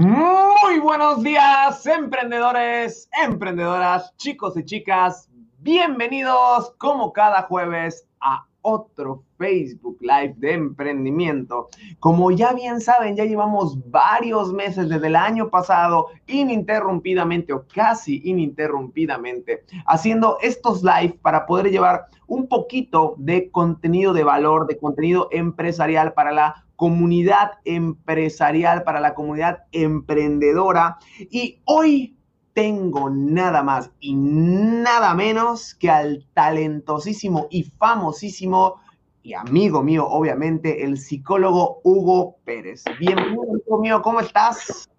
Muy buenos días, emprendedores, emprendedoras, chicos y chicas. Bienvenidos como cada jueves a otro Facebook Live de emprendimiento. Como ya bien saben, ya llevamos varios meses desde el año pasado ininterrumpidamente o casi ininterrumpidamente haciendo estos live para poder llevar un poquito de contenido de valor, de contenido empresarial para la comunidad empresarial, para la comunidad emprendedora. Y hoy tengo nada más y nada menos que al talentosísimo y famosísimo y amigo mío, obviamente, el psicólogo Hugo Pérez. Bienvenido, amigo mío, ¿cómo estás?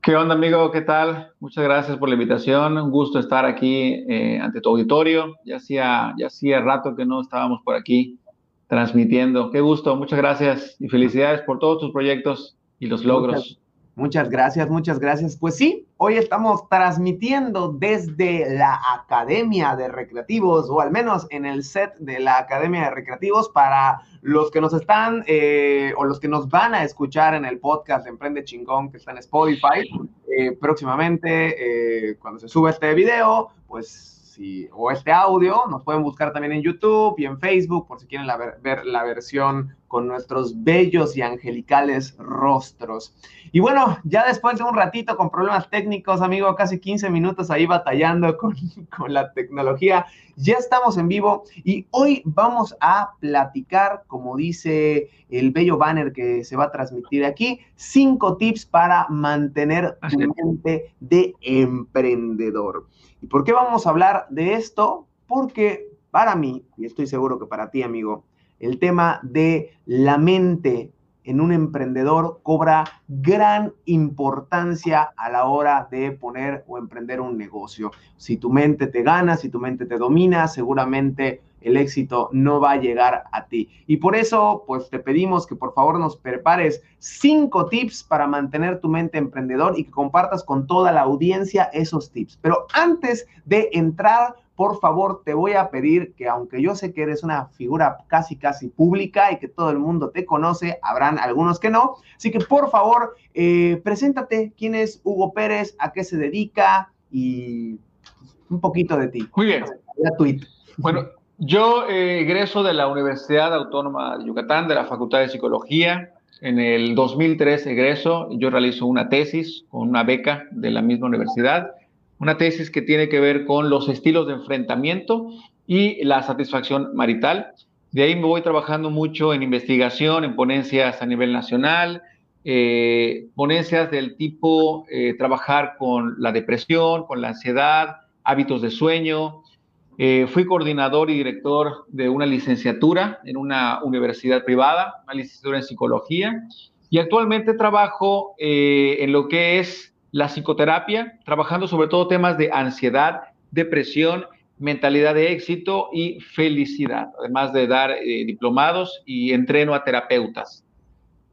¿Qué onda, amigo? ¿Qué tal? Muchas gracias por la invitación. Un gusto estar aquí eh, ante tu auditorio. Ya hacía, ya hacía rato que no estábamos por aquí transmitiendo. Qué gusto, muchas gracias y felicidades por todos tus proyectos y los logros. Muchas, gracias, muchas gracias. Pues sí, hoy estamos transmitiendo desde la Academia de Recreativos, o al menos en el set de la Academia de Recreativos, para los que nos están eh, o los que nos van a escuchar en el podcast de Emprende Chingón que está en Spotify. Eh, próximamente, eh, cuando se sube este video, pues o este audio, nos pueden buscar también en YouTube y en Facebook por si quieren ver la versión con nuestros bellos y angelicales rostros. Y bueno, ya después de un ratito con problemas técnicos, amigo, casi 15 minutos ahí batallando con, con la tecnología, ya estamos en vivo y hoy vamos a platicar, como dice el bello banner que se va a transmitir aquí, cinco tips para mantener tu mente de emprendedor. ¿Y por qué vamos a hablar de esto? Porque para mí, y estoy seguro que para ti, amigo, el tema de la mente en un emprendedor cobra gran importancia a la hora de poner o emprender un negocio. Si tu mente te gana, si tu mente te domina, seguramente el éxito no va a llegar a ti. Y por eso, pues te pedimos que por favor nos prepares cinco tips para mantener tu mente emprendedor y que compartas con toda la audiencia esos tips. Pero antes de entrar, por favor, te voy a pedir que aunque yo sé que eres una figura casi, casi pública y que todo el mundo te conoce, habrán algunos que no. Así que por favor, eh, preséntate quién es Hugo Pérez, a qué se dedica y un poquito de ti. Muy bien. Bueno, yo eh, egreso de la Universidad Autónoma de Yucatán, de la Facultad de Psicología. En el 2003 egreso, yo realizo una tesis con una beca de la misma universidad, una tesis que tiene que ver con los estilos de enfrentamiento y la satisfacción marital. De ahí me voy trabajando mucho en investigación, en ponencias a nivel nacional, eh, ponencias del tipo eh, trabajar con la depresión, con la ansiedad, hábitos de sueño, eh, fui coordinador y director de una licenciatura en una universidad privada, una licenciatura en psicología, y actualmente trabajo en lo que es la psicoterapia, trabajando sobre todo temas de ansiedad, depresión, mentalidad de éxito y felicidad, además de dar eh, diplomados y entreno a terapeutas.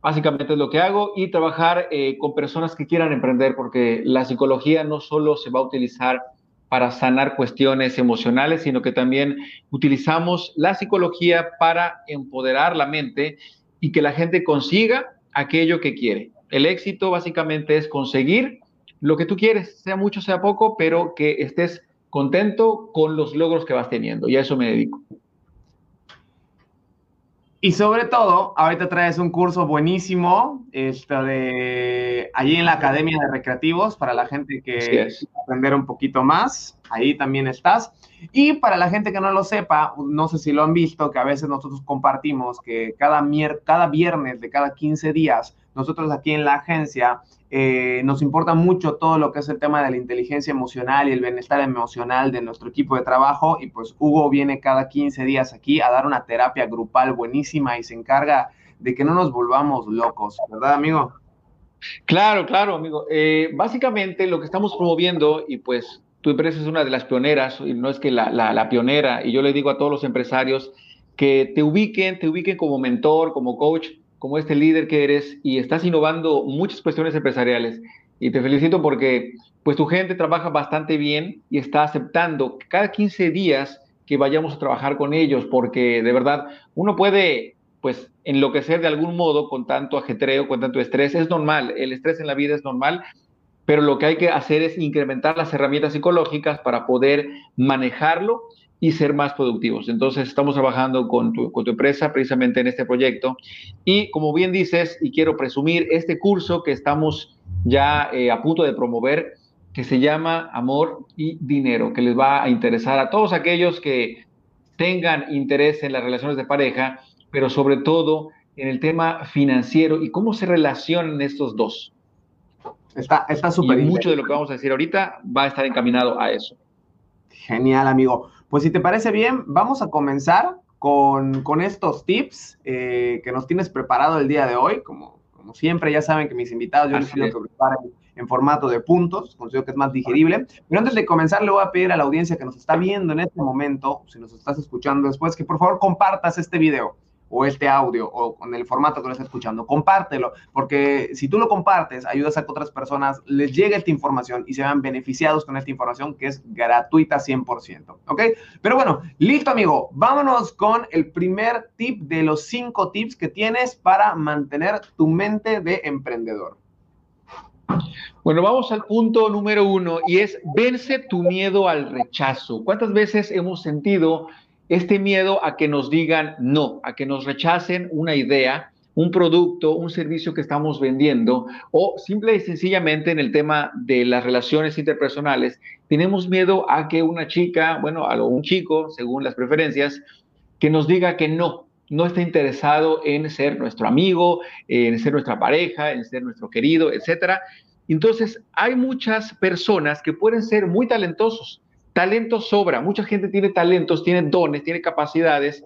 Básicamente es lo que hago y trabajar con personas que quieran emprender, porque la psicología no solo se va a utilizar para sanar cuestiones emocionales, sino que también utilizamos la psicología para empoderar la mente y que la gente consiga aquello que quiere. El éxito básicamente es conseguir lo que tú quieres, sea mucho, sea poco, pero que estés contento con los logros que vas teniendo. Y a eso me dedico. Y sobre todo, ahorita traes un curso buenísimo, esto de allí en la Academia de Recreativos, para la gente que quiere aprender un poquito más, ahí también estás. Y para la gente que no lo sepa, no sé si lo han visto, que a veces nosotros compartimos que cada, cada viernes de cada 15 días, nosotros aquí en la agencia eh, nos importa mucho todo lo que es el tema de la inteligencia emocional y el bienestar emocional de nuestro equipo de trabajo. Y pues Hugo viene cada 15 días aquí a dar una terapia grupal buenísima y se encarga de que no nos volvamos locos, ¿verdad, amigo? Claro, claro, amigo. Eh, básicamente lo que estamos promoviendo, y pues tu empresa es una de las pioneras, y no es que la, la pionera, y yo le digo a todos los empresarios que te ubiquen, te ubiquen como mentor, como coach, como este líder que eres y estás innovando muchas cuestiones empresariales. Y te felicito porque pues tu gente trabaja bastante bien y está aceptando cada 15 días que vayamos a trabajar con ellos, porque de verdad uno puede pues enloquecer de algún modo con tanto ajetreo, con tanto estrés. Es normal, el estrés en la vida es normal, pero lo que hay que hacer es incrementar las herramientas psicológicas para poder manejarlo y ser más productivos. Entonces, estamos trabajando con tu, con tu, empresa precisamente en este proyecto. Y como bien dices, y quiero presumir, este curso que estamos ya eh, a punto de promover, que se llama Amor y Dinero, que les va a interesar a todos aquellos que tengan interés en las relaciones de pareja, pero sobre todo en el tema financiero y cómo se relacionan estos dos. Está súper. y mucho de lo que vamos a decir ahorita va a estar encaminado a eso. Genial, amigo. Pues si te parece bien, vamos a comenzar con, con estos tips eh, que nos tienes preparado el día de hoy. Como, como siempre, ya saben que mis invitados yo les pido que preparen en formato de puntos, considero que es más digerible. Pero antes de comenzar, le voy a pedir a la audiencia que nos está viendo en este momento, si nos estás escuchando después, que por favor compartas este video o este audio o con el formato que lo estás escuchando, compártelo, porque si tú lo compartes, ayudas a que otras personas les llegue esta información y se vean beneficiados con esta información que es gratuita 100%, ¿ok? Pero bueno, listo amigo, vámonos con el primer tip de los cinco tips que tienes para mantener tu mente de emprendedor. Bueno, vamos al punto número uno y es vence tu miedo al rechazo. ¿Cuántas veces hemos sentido este miedo a que nos digan no, a que nos rechacen una idea, un producto, un servicio que estamos vendiendo, o simple y sencillamente en el tema de las relaciones interpersonales, tenemos miedo a que una chica, bueno, a un chico, según las preferencias, que nos diga que no, no está interesado en ser nuestro amigo, en ser nuestra pareja, en ser nuestro querido, etcétera. Entonces, hay muchas personas que pueden ser muy talentosos, Talento sobra, mucha gente tiene talentos, tiene dones, tiene capacidades,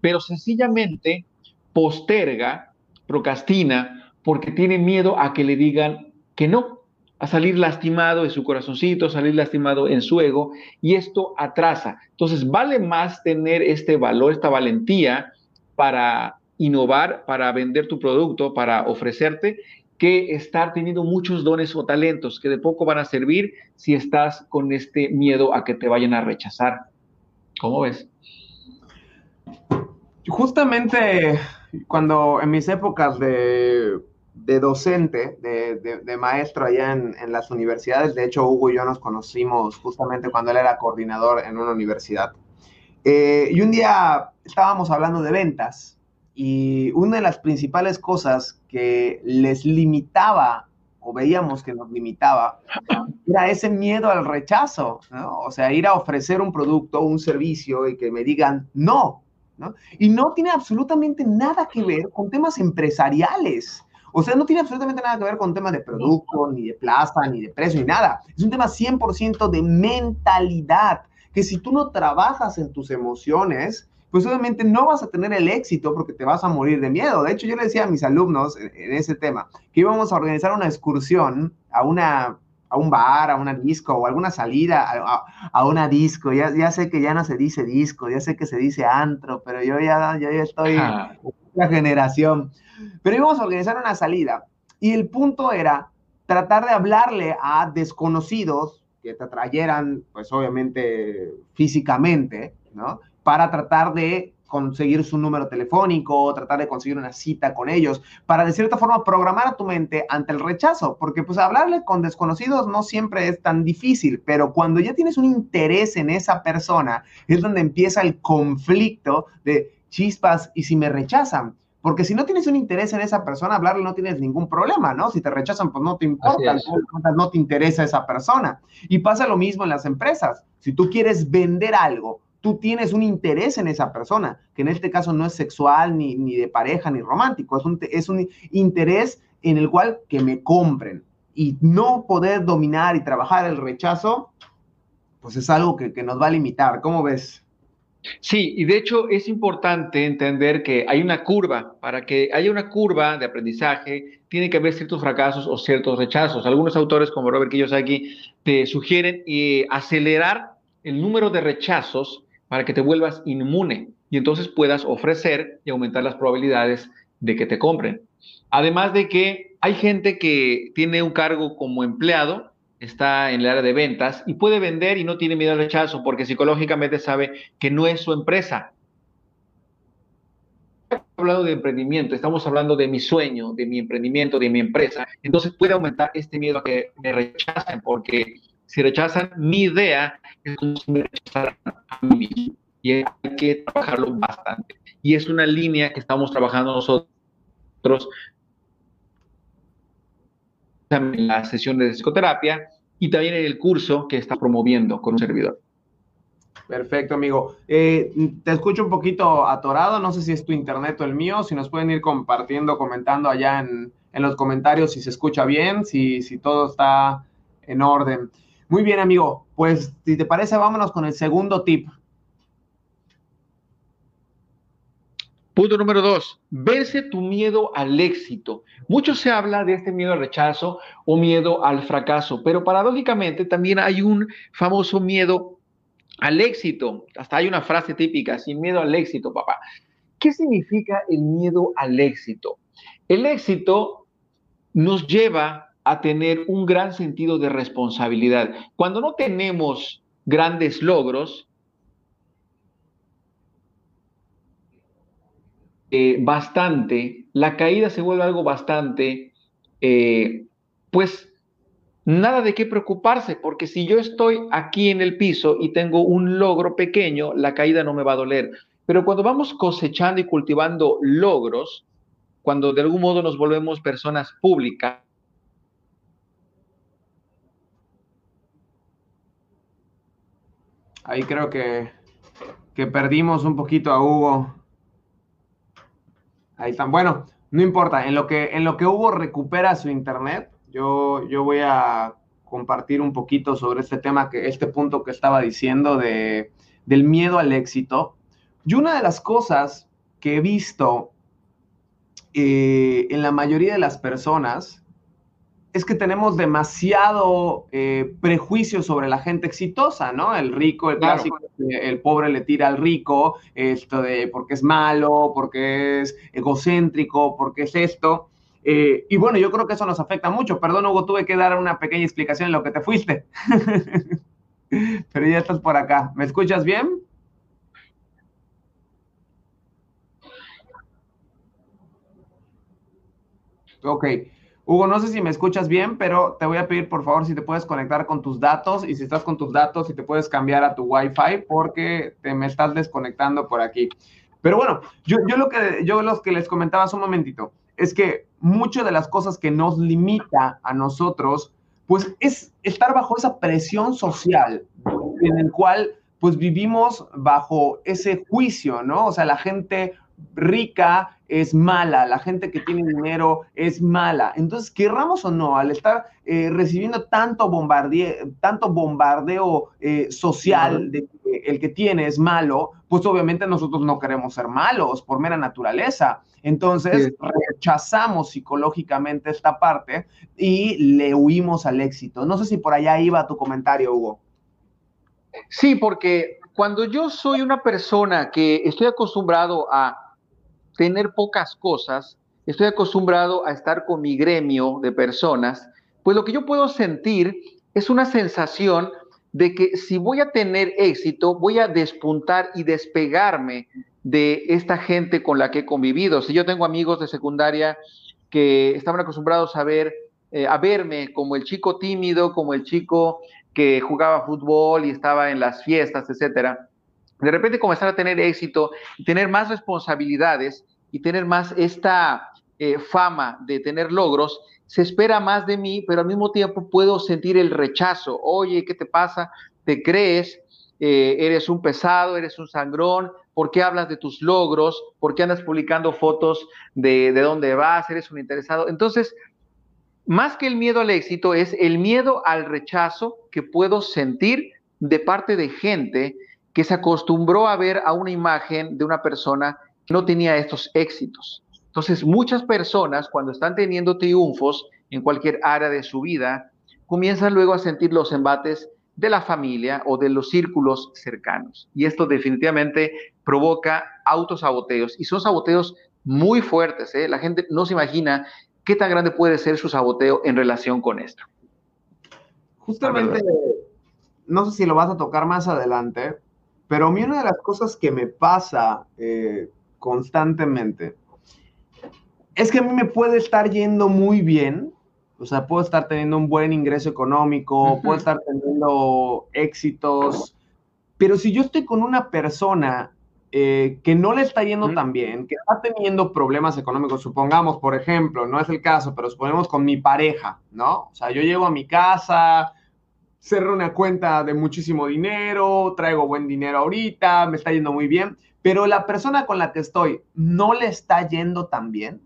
pero sencillamente posterga, procrastina, porque tiene miedo a que le digan que no, a salir lastimado en su corazoncito, salir lastimado en su ego, y esto atrasa. Entonces, vale más tener este valor, esta valentía para innovar, para vender tu producto, para ofrecerte, que estar teniendo muchos dones o talentos que de poco van a servir si estás con este miedo a que te vayan a rechazar. ¿Cómo ves? Justamente cuando en mis épocas de, docente, de, maestro allá en, las universidades, de hecho Hugo y yo nos conocimos justamente cuando él era coordinador en una universidad. Eh, y un día estábamos hablando de ventas y una de las principales cosas que les limitaba o veíamos que nos limitaba era ese miedo al rechazo, ¿no? O sea, ir a ofrecer un producto, un servicio y que me digan no, ¿no? Y no tiene absolutamente nada que ver con temas empresariales. O sea, no tiene absolutamente nada que ver con temas de producto, ni de plaza, ni de precio, ni nada. Es un tema 100% de mentalidad, que si tú no trabajas en tus emociones, pues obviamente no vas a tener el éxito porque te vas a morir de miedo. De hecho, yo le decía a mis alumnos en, ese tema que íbamos a organizar una excursión a una a un bar, a una disco o alguna salida a, una disco. Ya, ya, sé que ya no se dice disco, ya sé que se dice antro, pero yo ya, yo ya estoy en la generación. Pero íbamos a organizar una salida y el punto era tratar de hablarle a desconocidos que te atrayeran, pues obviamente físicamente, ¿no? Para tratar de conseguir su número telefónico, tratar de conseguir una cita con ellos, para de cierta forma programar a tu mente ante el rechazo, porque pues hablarle con desconocidos no siempre es tan difícil, pero cuando ya tienes un interés en esa persona, es donde empieza el conflicto de chispas y si me rechazan. Porque si no tienes un interés en esa persona, hablarle no tienes ningún problema, ¿no? Si te rechazan, pues no te importa, no te interesa esa persona. Y pasa lo mismo en las empresas. Si tú quieres vender algo, tú tienes un interés en esa persona, que en este caso no es sexual, ni, ni de pareja, ni romántico, es un, es un interés en el cual que me compren. Y no poder dominar y trabajar el rechazo, pues es algo que, que nos va a limitar. ¿Cómo ves? Sí, y de hecho es importante entender que hay una curva. Para que haya una curva de aprendizaje, tiene que haber ciertos fracasos o ciertos rechazos. Algunos autores, como Robert Kiyosaki, te sugieren eh, acelerar el número de rechazos para que te vuelvas inmune y entonces puedas ofrecer y aumentar las probabilidades de que te compren. Además de que hay gente que tiene un cargo como empleado, está en el área de ventas y puede vender y no tiene miedo al rechazo porque psicológicamente sabe que no es su empresa. hablando de emprendimiento, estamos hablando de mi sueño, de mi emprendimiento, de mi empresa, entonces puede aumentar este miedo a que me rechacen, porque si rechazan mi idea, es como si me a mí. Y hay que trabajarlo bastante. Y es una línea que estamos trabajando nosotros en las sesiones de psicoterapia y también en el curso que está promoviendo con un servidor. Perfecto, amigo. Eh, te escucho un poquito atorado, no sé si es tu internet o el mío, si nos pueden ir compartiendo, comentando allá en, los comentarios si se escucha bien, si, si todo está en orden. Muy bien, amigo. Pues si te parece, vámonos con el segundo tip. Punto número dos, verse tu miedo al éxito. Mucho se habla de este miedo al rechazo o miedo al fracaso, pero paradójicamente también hay un famoso miedo al éxito. Hasta hay una frase típica, sin miedo al éxito, papá. ¿Qué significa el miedo al éxito? El éxito nos lleva a tener un gran sentido de responsabilidad. Cuando no tenemos grandes logros, Eh, bastante, la caída se vuelve algo bastante, eh, pues nada de qué preocuparse, porque si yo estoy aquí en el piso y tengo un logro pequeño, la caída no me va a doler. Pero cuando vamos cosechando y cultivando logros, cuando de algún modo nos volvemos personas públicas, ahí creo que, que perdimos un poquito a Hugo. Ahí están. Bueno, no importa. En lo que, en lo que Hugo recupera su internet, yo, yo voy a compartir un poquito sobre este tema, que este punto que estaba diciendo de, del miedo al éxito. Y una de las cosas que he visto eh, en la mayoría de las personas es que tenemos demasiado eh, prejuicio sobre la gente exitosa, ¿no? El rico, el clásico, el pobre le tira al rico, esto de porque es malo, porque es egocéntrico, porque es esto. Eh, y bueno, yo creo que eso nos afecta mucho. Perdón, Hugo, tuve que dar una pequeña explicación en lo que te fuiste. Pero ya estás por acá. ¿Me escuchas bien? Ok. Hugo, no sé si me escuchas bien, pero te voy a pedir por favor si te puedes conectar con tus datos y si estás con tus datos, si te puedes cambiar a tu Wi-Fi porque te me estás desconectando por aquí. Pero bueno, yo, yo lo que yo los que les comentaba hace un momentito es que muchas de las cosas que nos limita a nosotros, pues es estar bajo esa presión social en el cual pues vivimos bajo ese juicio, ¿no? O sea, la gente rica es mala, la gente que tiene dinero es mala. Entonces, querramos o no, al estar eh, recibiendo tanto, bombardeo, tanto bombardeo eh, social de que el que tiene es malo, pues obviamente nosotros no queremos ser malos por mera naturaleza. Entonces, rechazamos psicológicamente esta parte y le huimos al éxito. No sé si por allá iba tu comentario, Hugo. Sí, porque cuando yo soy una persona que estoy acostumbrado a tener pocas cosas, estoy acostumbrado a estar con mi gremio de personas, pues lo que yo puedo sentir es una sensación de que si voy a tener éxito, voy a despuntar y despegarme de esta gente con la que he convivido. Si yo tengo amigos de secundaria que estaban acostumbrados a ver, eh, a verme como el chico tímido, como el chico que jugaba fútbol y estaba en las fiestas, etcétera, de repente comenzar a tener éxito tener más responsabilidades y tener más esta eh, fama de tener logros, se espera más de mí, pero al mismo tiempo puedo sentir el rechazo. Oye, ¿qué te pasa? ¿Te crees? Eh, eres un pesado, eres un sangrón, ¿por qué hablas de tus logros? ¿Por qué andas publicando fotos de, de dónde vas? ¿Eres un interesado? Entonces, más que el miedo al éxito, es el miedo al rechazo que puedo sentir de parte de gente que se acostumbró a ver a una imagen de una persona que no tenía estos éxitos. Entonces, muchas personas cuando están teniendo triunfos en cualquier área de su vida, comienzan luego a sentir los embates de la familia o de los círculos cercanos. Y esto definitivamente provoca autosaboteos y son saboteos muy fuertes. ¿eh? La gente no se imagina qué tan grande puede ser su saboteo en relación con esto. Justamente, no sé si lo vas a tocar más adelante, pero a mí una de las cosas que me pasa, eh, constantemente, es que a mí me puede estar yendo muy bien, o sea, puedo estar teniendo un buen ingreso económico, puedo estar teniendo éxitos, pero si yo estoy con una persona eh, que no le está yendo tan bien, que está teniendo problemas económicos, supongamos, por ejemplo, no es el caso, pero suponemos con mi pareja, ¿no? O sea, yo llego a mi casa, cerro una cuenta de muchísimo dinero, traigo buen dinero ahorita, me está yendo muy bien, pero la persona con la que estoy no le está yendo tan bien,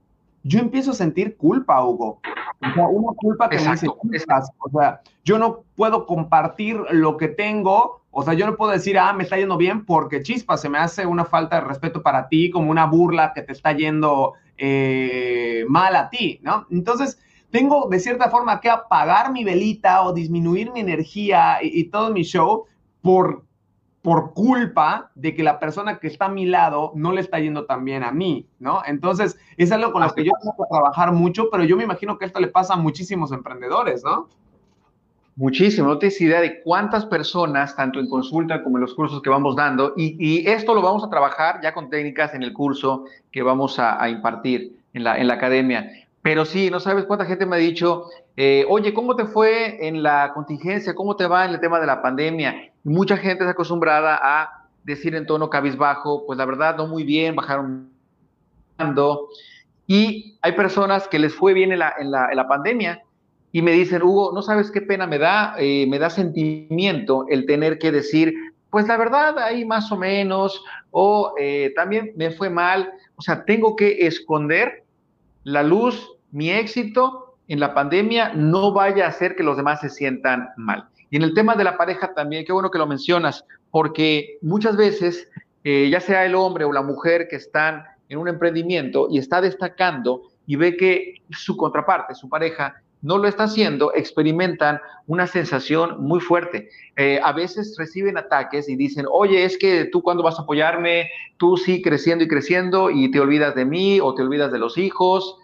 yo empiezo a sentir culpa, Hugo. O sea, una culpa que me dice, o sea, yo no puedo compartir lo que tengo, o sea, yo no puedo decir, ah, me está yendo bien porque chispa, se me hace una falta de respeto para ti, como una burla que te está yendo eh, mal a ti, ¿no? Entonces, tengo de cierta forma que apagar mi velita o disminuir mi energía y, y todo mi show por por culpa de que la persona que está a mi lado no le está yendo tan bien a mí, ¿no? Entonces, es algo con lo que yo tengo que trabajar mucho, pero yo me imagino que esto le pasa a muchísimos emprendedores, ¿no? Muchísimo, no tienes idea de cuántas personas, tanto en consulta como en los cursos que vamos dando, y, esto lo vamos a trabajar ya con técnicas en el curso que vamos a, impartir en la, en la academia. Pero sí, no sabes cuánta gente me ha dicho, eh, oye, ¿cómo te fue en la contingencia? ¿Cómo te va en el tema de la pandemia? Mucha gente es acostumbrada a decir en tono cabizbajo, pues la verdad no muy bien, bajaron. Y hay personas que les fue bien en la, en la, pandemia y me dicen, Hugo, no sabes qué pena me da, eh, me da sentimiento el tener que decir, pues la verdad ahí más o menos, o eh, también me fue mal, o sea, tengo que esconder la luz, mi éxito en la pandemia no vaya a hacer que los demás se sientan mal. Y en el tema de la pareja también, qué bueno que lo mencionas, porque muchas veces, eh, ya sea el hombre o la mujer que están en un emprendimiento y está destacando y ve que su contraparte, su pareja, no lo está haciendo, experimentan una sensación muy fuerte. Eh, a veces reciben ataques y dicen, oye, es que tú cuando vas a apoyarme, tú sí creciendo y creciendo y te olvidas de mí o te olvidas de los hijos.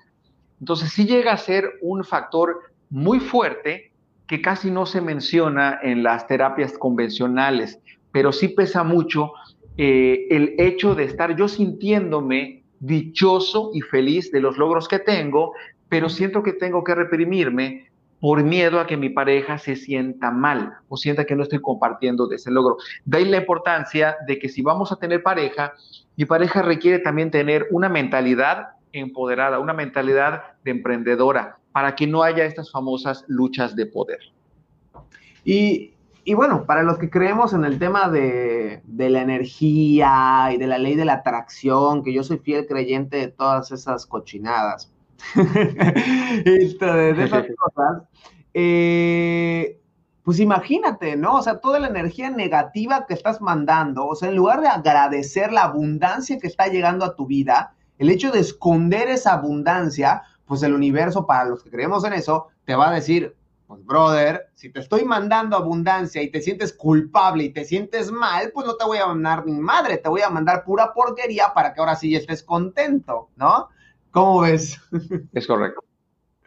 Entonces sí llega a ser un factor muy fuerte que casi no se menciona en las terapias convencionales, pero sí pesa mucho eh, el hecho de estar yo sintiéndome dichoso y feliz de los logros que tengo, pero siento que tengo que reprimirme por miedo a que mi pareja se sienta mal o sienta que no estoy compartiendo de ese logro. De ahí la importancia de que si vamos a tener pareja, mi pareja requiere también tener una mentalidad empoderada, una mentalidad de emprendedora, para que no haya estas famosas luchas de poder. Y, bueno, para los que creemos en el tema de, la energía y de la ley de la atracción, que yo soy fiel creyente de todas esas cochinadas, de, esas cosas, eh, pues imagínate, ¿no? O sea, toda la energía negativa que estás mandando, o sea, en lugar de agradecer la abundancia que está llegando a tu vida, el hecho de esconder esa abundancia, pues el universo, para los que creemos en eso, te va a decir, pues brother, si te estoy mandando abundancia y te sientes culpable y te sientes mal, pues no te voy a mandar ni madre, te voy a mandar pura porquería para que ahora sí estés contento, ¿no? ¿Cómo ves? Es correcto.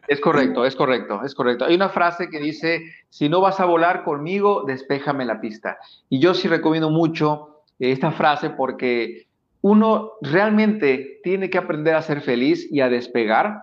Es correcto, es correcto, es correcto. Hay una frase que dice, si no vas a volar conmigo, despéjame la pista. Y yo sí recomiendo mucho esta frase porque uno realmente tiene que aprender a ser feliz y a despegar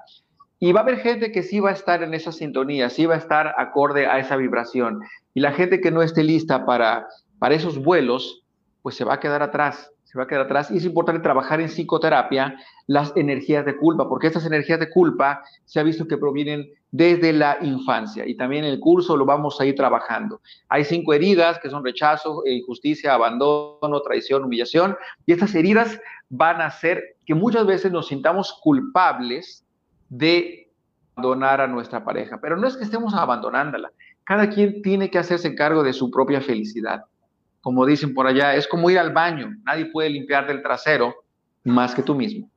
y va a haber gente que sí va a estar en esa sintonía, sí va a estar acorde a esa vibración. Y la gente que no esté lista para, para esos vuelos, pues se va a quedar atrás, va a quedar atrás. Y es importante trabajar en psicoterapia las energías de culpa, porque estas energías de culpa se ha visto que provienen desde la infancia. Y también en el curso lo vamos a ir trabajando. Hay cinco heridas que son rechazo, injusticia, abandono, traición, humillación. Y estas heridas van a hacer que muchas veces nos sintamos culpables de abandonar a nuestra pareja. Pero no es que estemos abandonándola. Cada quien tiene que hacerse cargo de su propia felicidad. Como dicen por allá, es como ir al baño. Nadie puede limpiar del trasero más que tú mismo.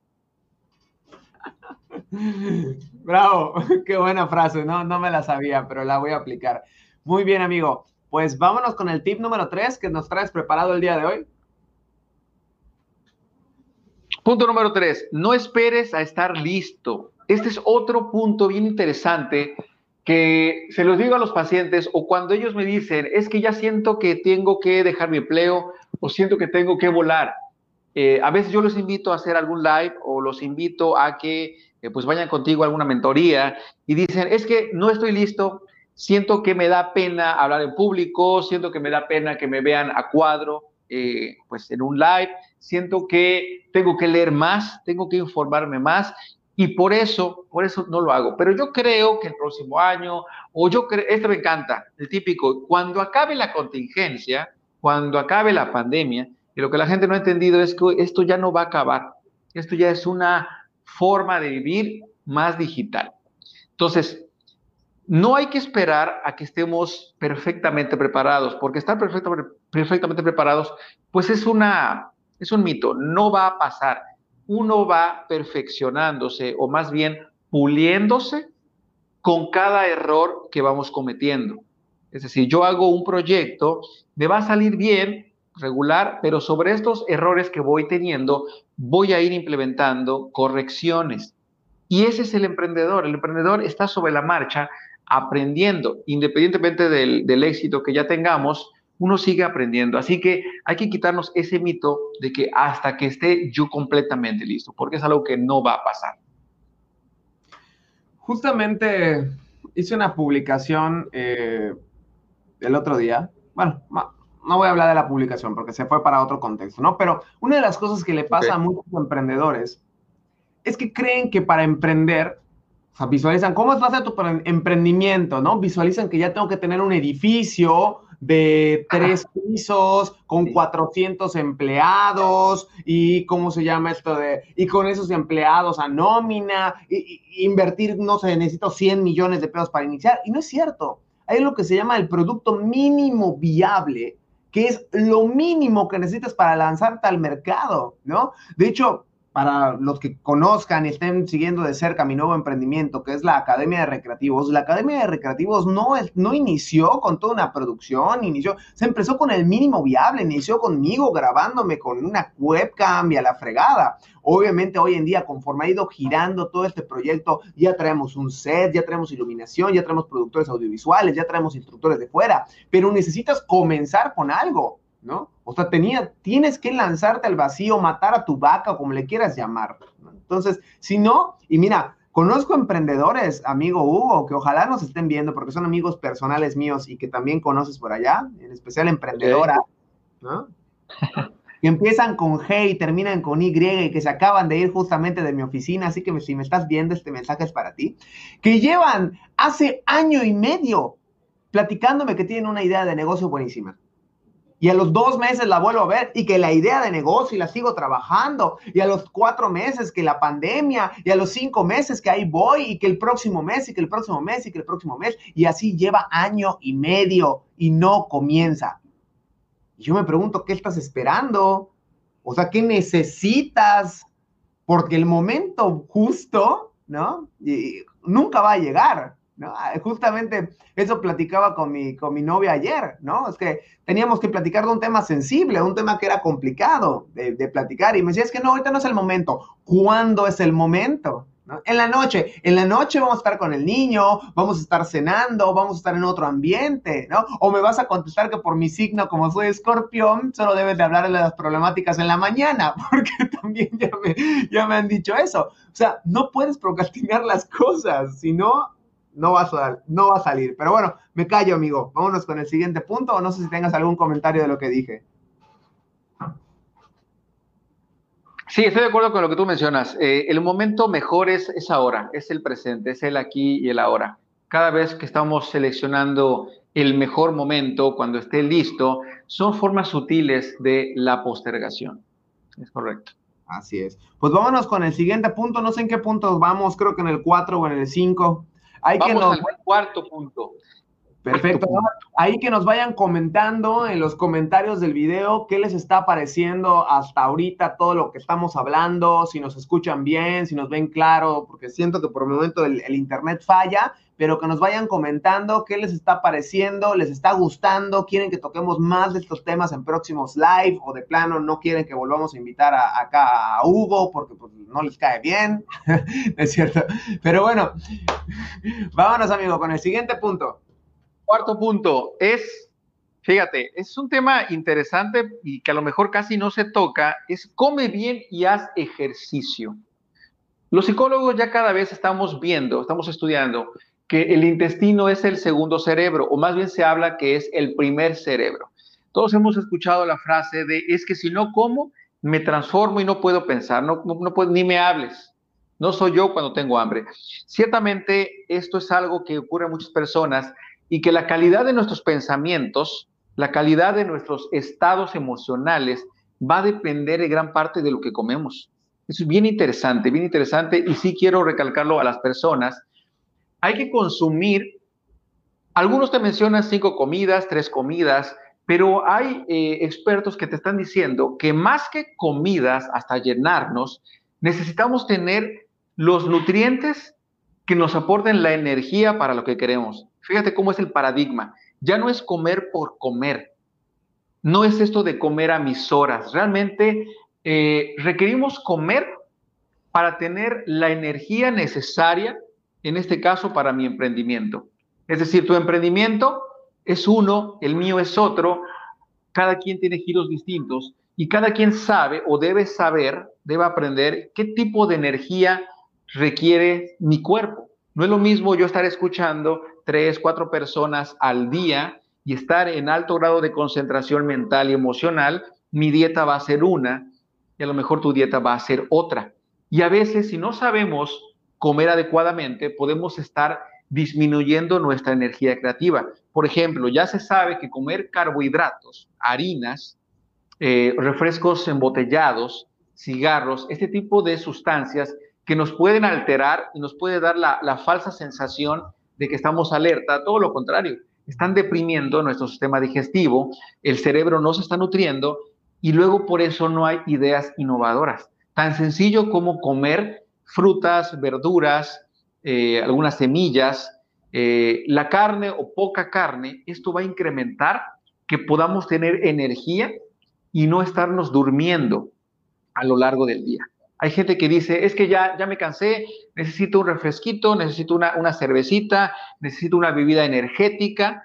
Bravo, qué buena frase. No, no me la sabía, pero la voy a aplicar. Muy bien, amigo. Pues vámonos con el tip número 3 que nos traes preparado el día de hoy. Punto número 3. No esperes a estar listo este es otro punto bien interesante que se los digo a los pacientes o cuando ellos me dicen, es que ya siento que tengo que dejar mi empleo o siento que tengo que volar. eh, a veces yo los invito a hacer algún live o los invito a que eh, pues vayan contigo a alguna mentoría y dicen, es que no estoy listo, siento que me da pena hablar en público, siento que me da pena que me vean a cuadro, eh, pues en un live, siento que tengo que leer más, tengo que informarme más y por eso, por eso no lo hago. Pero yo creo que el próximo año, o yo creo, este me encanta, el típico, cuando acabe la contingencia, cuando acabe la pandemia, y lo que la gente no ha entendido es que esto ya no va a acabar, esto ya es una forma de vivir más digital. Entonces, no hay que esperar a que estemos perfectamente preparados, porque estar perfectamente, preparados, pues es, una, es un mito, no va a pasar. Uno va perfeccionándose o más bien puliéndose con cada error que vamos cometiendo. Es decir, yo hago un proyecto, me va a salir bien, regular, pero sobre estos errores que voy teniendo, voy a ir implementando correcciones. Y ese es el emprendedor. El emprendedor está sobre la marcha aprendiendo, independientemente del, éxito que ya tengamos, uno sigue aprendiendo. Así que hay que quitarnos ese mito de que hasta que esté yo completamente listo, porque es algo que no va a pasar. Justamente hice una publicación eh, el otro día, bueno, no voy a hablar de la publicación porque se fue para otro contexto, ¿no? Pero una de las cosas que le pasa a muchos emprendedores es que creen que para emprender, o sea, visualizan cómo es fácil tu emprendimiento, ¿no? Visualizan que ya tengo que tener un edificio de tres pisos con 400 empleados y cómo se llama esto de, y con esos empleados a nómina, y, invertir, no sé, necesito 100 millones de pesos para iniciar. Y no es cierto. Hay lo que se llama el producto mínimo viable que es lo mínimo que necesitas para lanzarte al mercado, ¿no? De hecho, para los que conozcan y estén siguiendo de cerca mi nuevo emprendimiento, que es la Academia de Recreativos, la Academia de Recreativos no, es, no inició con toda una producción, inició, se empezó con el mínimo viable, inició conmigo grabándome con una webcam y a la fregada. Obviamente hoy en día, conforme ha ido girando todo este proyecto, ya traemos un set, ya traemos iluminación, ya traemos productores audiovisuales, ya traemos instructores de fuera, pero necesitas comenzar con algo. ¿No? O sea, tenía, tienes que lanzarte al vacío, matar a tu vaca, como le quieras llamar. Entonces, si no, y mira, conozco emprendedores, amigo Hugo, que ojalá nos estén viendo porque son amigos personales míos y que también conoces por allá, en especial emprendedora, ¿no? que empiezan con G y terminan con Y y que se acaban de ir justamente de mi oficina, así que si me estás viendo, este mensaje es para ti, que llevan hace año y medio platicándome que tienen una idea de negocio buenísima y a los dos meses la vuelvo a ver y que la idea de negocio y la sigo trabajando y a los cuatro meses que la pandemia y a los cinco meses que ahí voy y que el próximo mes y que el próximo mes y que el próximo mes y así lleva año y medio y no comienza. Y yo me pregunto, ¿qué estás esperando? O sea, ¿qué necesitas? Porque el momento justo, ¿no? Nunca va a llegar. ¿No? Ah, justamente eso platicaba con mi, con mi novia ayer, ¿no? Es que teníamos que platicar de un tema sensible, un tema que era complicado de, platicar. Y me decía, es que no, ahorita no es el momento. ¿Cuándo es el momento? En la noche, en la noche vamos a estar con el niño, vamos a estar cenando, vamos a estar en otro ambiente, ¿no? O me vas a contestar que por mi signo, como soy escorpión, solo debes de hablar de las problemáticas en la mañana, porque también ya me, ya me han dicho eso. O sea, no puedes procrastinar las cosas, si no, va, a, no va a salir. Pero bueno, me callo, amigo. Vámonos con el siguiente punto o no sé si tengas algún comentario de lo que dije. Sí, estoy de acuerdo con lo que tú mencionas. Eh, el momento mejor es, es ahora, es el presente, es el aquí y el ahora. Cada vez que estamos seleccionando el mejor momento, cuando esté listo, son formas sutiles de la postergación. Es correcto. Así es. Pues vámonos con el siguiente punto. No sé en qué puntos vamos, creo que en el 4 o en el 5. Hay Vamos que nos... al cuarto punto. Perfecto. Ahí que nos vayan comentando en los comentarios del video qué les está pareciendo hasta ahorita todo lo que estamos hablando, si nos escuchan bien, si nos ven claro, porque siento que por el momento el, el internet falla, pero que nos vayan comentando qué les está pareciendo, les está gustando, quieren que toquemos más de estos temas en próximos live o de plano no quieren que volvamos a invitar a, acá a Hugo porque pues, no les cae bien, es cierto. Pero bueno, vámonos amigo con el siguiente punto. Cuarto punto es Fíjate, es un tema interesante y que a lo mejor casi no se toca, es come bien y haz ejercicio. Los psicólogos ya cada vez estamos viendo, estamos estudiando que el intestino es el segundo cerebro, o más bien se habla que es el primer cerebro. Todos hemos escuchado la frase de es que si no como, me transformo y no puedo pensar, no, no, puedo, ni me hables. No soy yo cuando tengo hambre. Ciertamente esto es algo que ocurre a muchas personas y que la calidad de nuestros pensamientos, la calidad de nuestros estados emocionales va a depender en gran parte de lo que comemos. Eso es bien interesante, bien interesante y sí quiero recalcarlo a las personas. Hay que consumir, algunos te mencionan cinco comidas, tres comidas, pero hay eh, expertos que te están diciendo que más que comidas hasta llenarnos, necesitamos tener los nutrientes que nos aporten la energía para lo que queremos. Fíjate cómo es el paradigma. Ya no es comer por comer. No es esto de comer a mis horas. Realmente eh, requerimos comer para tener la energía necesaria, en este caso, para mi emprendimiento. Es decir, tu emprendimiento es uno, el mío es otro, cada quien tiene giros distintos y cada quien sabe o debe saber, debe aprender qué tipo de energía requiere mi cuerpo. No es lo mismo yo estar escuchando tres, cuatro personas al día y estar en alto grado de concentración mental y emocional, mi dieta va a ser una y a lo mejor tu dieta va a ser otra. Y a veces si no sabemos comer adecuadamente, podemos estar disminuyendo nuestra energía creativa. Por ejemplo, ya se sabe que comer carbohidratos, harinas, eh, refrescos embotellados, cigarros, este tipo de sustancias que nos pueden alterar y nos puede dar la, la falsa sensación de que estamos alerta, todo lo contrario, están deprimiendo nuestro sistema digestivo, el cerebro no se está nutriendo y luego por eso no hay ideas innovadoras. Tan sencillo como comer frutas, verduras, eh, algunas semillas, eh, la carne o poca carne, esto va a incrementar que podamos tener energía y no estarnos durmiendo a lo largo del día. Hay gente que dice, es que ya, ya me cansé, necesito un refresquito, necesito una, cervecita, necesito una bebida energética.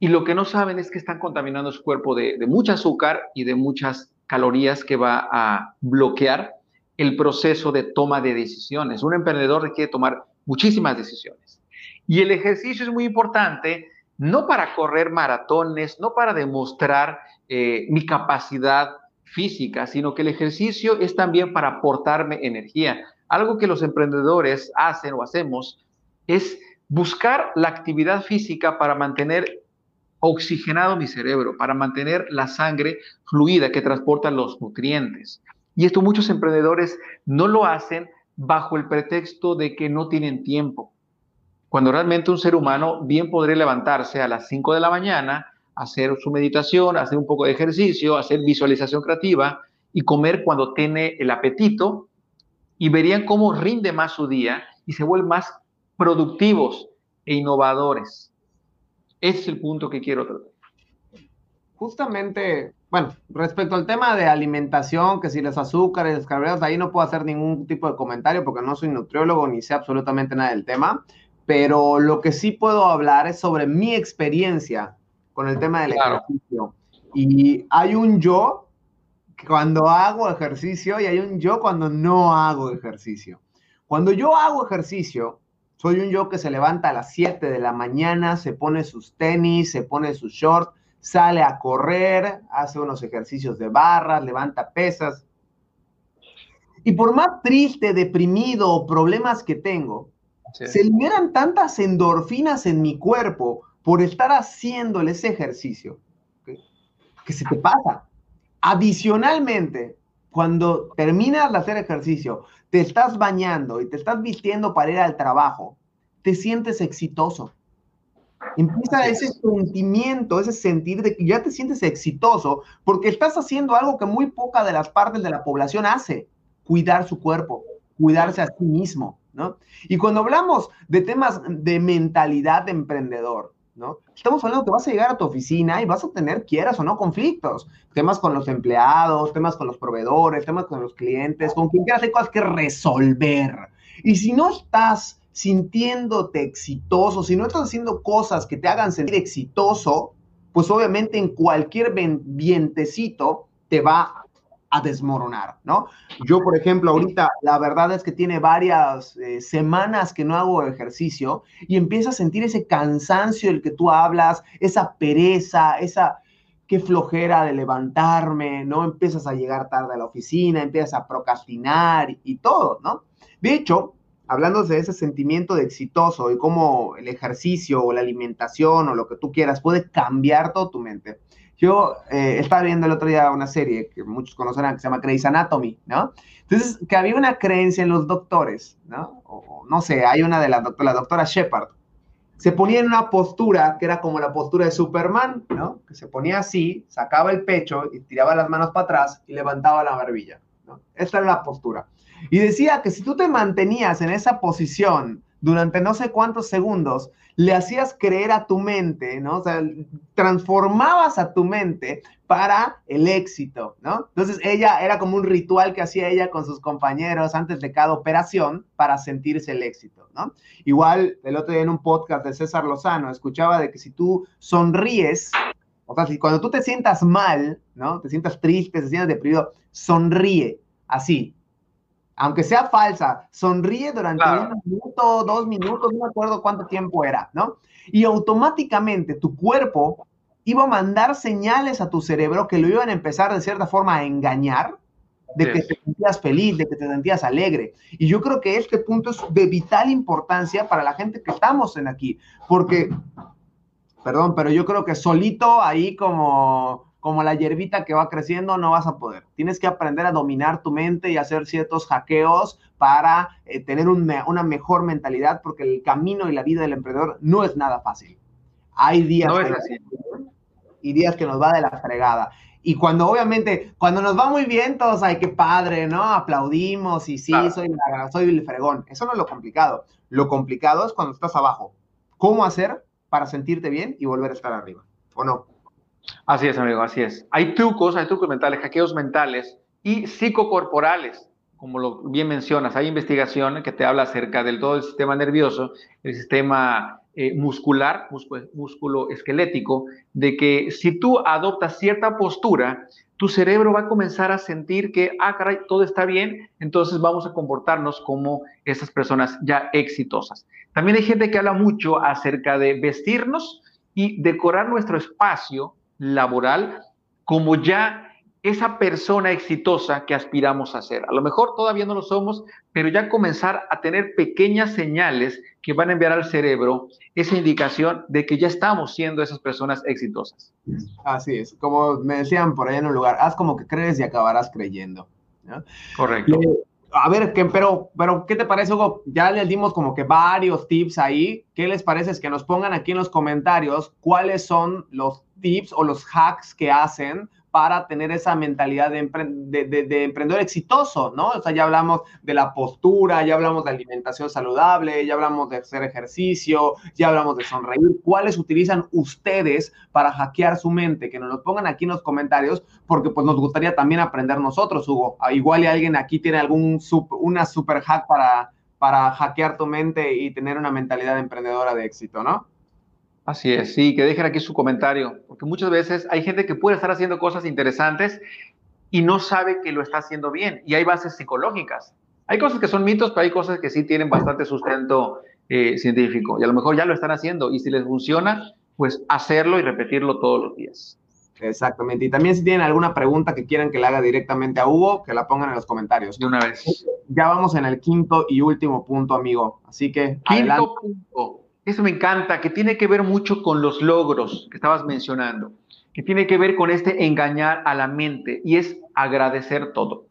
Y lo que no saben es que están contaminando su cuerpo de, de mucho azúcar y de muchas calorías que va a bloquear el proceso de toma de decisiones. Un emprendedor requiere tomar muchísimas decisiones. Y el ejercicio es muy importante, no para correr maratones, no para demostrar eh, mi capacidad física, sino que el ejercicio es también para aportarme energía. Algo que los emprendedores hacen o hacemos es buscar la actividad física para mantener oxigenado mi cerebro, para mantener la sangre fluida que transporta los nutrientes. Y esto muchos emprendedores no lo hacen bajo el pretexto de que no tienen tiempo. Cuando realmente un ser humano bien podría levantarse a las 5 de la mañana, hacer su meditación, hacer un poco de ejercicio, hacer visualización creativa y comer cuando tiene el apetito y verían cómo rinde más su día y se vuelven más productivos e innovadores. Es el punto que quiero tratar. Justamente bueno, respecto al tema de alimentación, que si los azúcares, los carbohidratos, ahí no puedo hacer ningún tipo de comentario porque no soy nutriólogo ni sé absolutamente nada del tema, pero lo que sí puedo hablar es sobre mi experiencia con el tema del ejercicio. Y hay un yo cuando hago ejercicio y hay un yo cuando no hago ejercicio. Cuando yo hago ejercicio, soy un yo que se levanta a las 7 de la mañana, se pone sus tenis, se pone sus shorts, sale a correr, hace unos ejercicios de barras, levanta pesas. Y por más triste, deprimido o problemas que tengo, se liberan tantas endorfinas en mi cuerpo por estar haciéndole ese ejercicio que se te pasa. Adicionalmente, cuando terminas de hacer ejercicio, te estás bañando y te estás vistiendo para ir al trabajo, te sientes exitoso Empieza ese sentimiento, ese sentir de que ya te sientes exitoso porque estás haciendo algo que muy poca de las partes de la población hace, cuidar su cuerpo, cuidarse a sí mismo, ¿no? Y cuando hablamos de temas de mentalidad de emprendedor, ¿no? Estamos hablando que vas a llegar a tu oficina y vas a tener, quieras o no, conflictos, temas con los empleados, temas con los proveedores, temas con los clientes, con quien quieras, hay cosas que resolver. Y si no estás sintiéndote exitoso, si no estás haciendo cosas que te hagan sentir exitoso, pues obviamente en cualquier vientecito te va a desmoronar, ¿no? Yo, por ejemplo, ahorita la verdad es que tiene varias eh, semanas que no hago ejercicio y empiezo a sentir ese cansancio del que tú hablas, esa pereza, esa qué flojera de levantarme, ¿no? Empiezas a llegar tarde a la oficina, empiezas a procrastinar y todo, ¿no? De hecho, hablando de ese sentimiento de exitoso y cómo el ejercicio o la alimentación o lo que tú quieras puede cambiar toda tu mente. Yo eh, estaba viendo el otro día una serie que muchos conocerán que se llama Grey's Anatomy, ¿no? Entonces, que había una creencia en los doctores, ¿no? No sé, hay una de las doctoras, la doctora Shepard, se ponía en una postura que era como la postura de Superman, ¿no? Que se ponía así, sacaba el pecho y tiraba las manos para atrás y levantaba la barbilla, ¿no? Esta era la postura. Y decía que si tú te mantenías en esa posición durante no sé cuántos segundos, le hacías creer a tu mente, ¿no? O sea, transformabas a tu mente para el éxito, ¿no? Entonces ella era como un ritual que hacía ella con sus compañeros antes de cada operación para sentirse el éxito, ¿no? Igual el otro día en un podcast de César Lozano escuchaba de que si tú sonríes, o sea, si cuando tú te sientas mal, ¿no? Te sientas triste, te sientas deprimido, sonríe, así, aunque sea falsa, sonríe durante un minuto, dos minutos, no me acuerdo cuánto tiempo era, ¿no? Y automáticamente tu cuerpo iba a mandar señales a tu cerebro que lo iban a empezar de cierta forma a engañar, de que te sentías feliz, de que te sentías alegre. Y yo creo que este punto es de vital importancia para la gente que estamos en aquí, porque, perdón, pero yo creo que solito ahí como como la hierbita que va creciendo, no vas a poder. Tienes que aprender a dominar tu mente y hacer ciertos hackeos para eh, tener una mejor mentalidad, porque el camino y la vida del emprendedor no es nada fácil. Hay días y días que nos va de la fregada. Y cuando obviamente, cuando nos va muy bien, todos, ay, qué padre, ¿no? Aplaudimos y sí, soy, soy el fregón. Eso no es lo complicado. Lo complicado es cuando estás abajo. ¿Cómo hacer para sentirte bien y volver a estar arriba? ¿O no? Así es, amigo, así es. Hay trucos, hay trucos mentales, hackeos mentales y psicocorporales, como lo bien mencionas. Hay investigación que te habla acerca del todo el sistema nervioso, el sistema eh, muscular, músculo, esquelético, de que si tú adoptas cierta postura, tu cerebro va a comenzar a sentir que, ah, caray, todo está bien, entonces vamos a comportarnos como esas personas ya exitosas. También hay gente que habla mucho acerca de vestirnos y decorar nuestro espacio laboral como ya esa persona exitosa que aspiramos a ser. A lo mejor todavía no lo somos, pero ya comenzar a tener pequeñas señales que van a enviar al cerebro esa indicación de que ya estamos siendo esas personas exitosas. Así es, como me decían por ahí en un lugar, haz como que crees y acabarás creyendo. Correcto. Eh, a ver, ¿qué, pero, pero, ¿qué te parece, Hugo? Ya les dimos como que varios tips ahí. ¿Qué les parece? Es que nos pongan aquí en los comentarios cuáles son los tips o los hacks que hacen para tener esa mentalidad de, de, emprendedor exitoso, ¿no? O sea, ya hablamos de la postura, ya hablamos de alimentación saludable, ya hablamos de hacer ejercicio, ya hablamos de sonreír. ¿Cuáles utilizan ustedes para hackear su mente? Que nos lo pongan aquí en los comentarios, porque pues nos gustaría también aprender nosotros, Hugo. Ah, igual y alguien aquí tiene algún una super hack para, para hackear tu mente y tener una mentalidad emprendedora de éxito, ¿no? Así es, sí, que dejen aquí su comentario, porque muchas veces hay gente que puede estar haciendo cosas interesantes y no sabe que lo está haciendo bien, y hay bases psicológicas. Hay cosas que son mitos, pero hay cosas que sí tienen bastante sustento eh, científico, y a lo mejor ya lo están haciendo, y si les funciona, pues hacerlo y repetirlo todos los días. Exactamente. Y también si tienen alguna pregunta que quieran que le haga directamente a Hugo, que la pongan en los comentarios. De una vez. Ya vamos en el quinto y último punto, amigo. Así que. Quinto punto. Eso me encanta, que tiene que ver mucho con los logros que estabas mencionando, que tiene que ver con este engañar a la mente y es agradecer todo,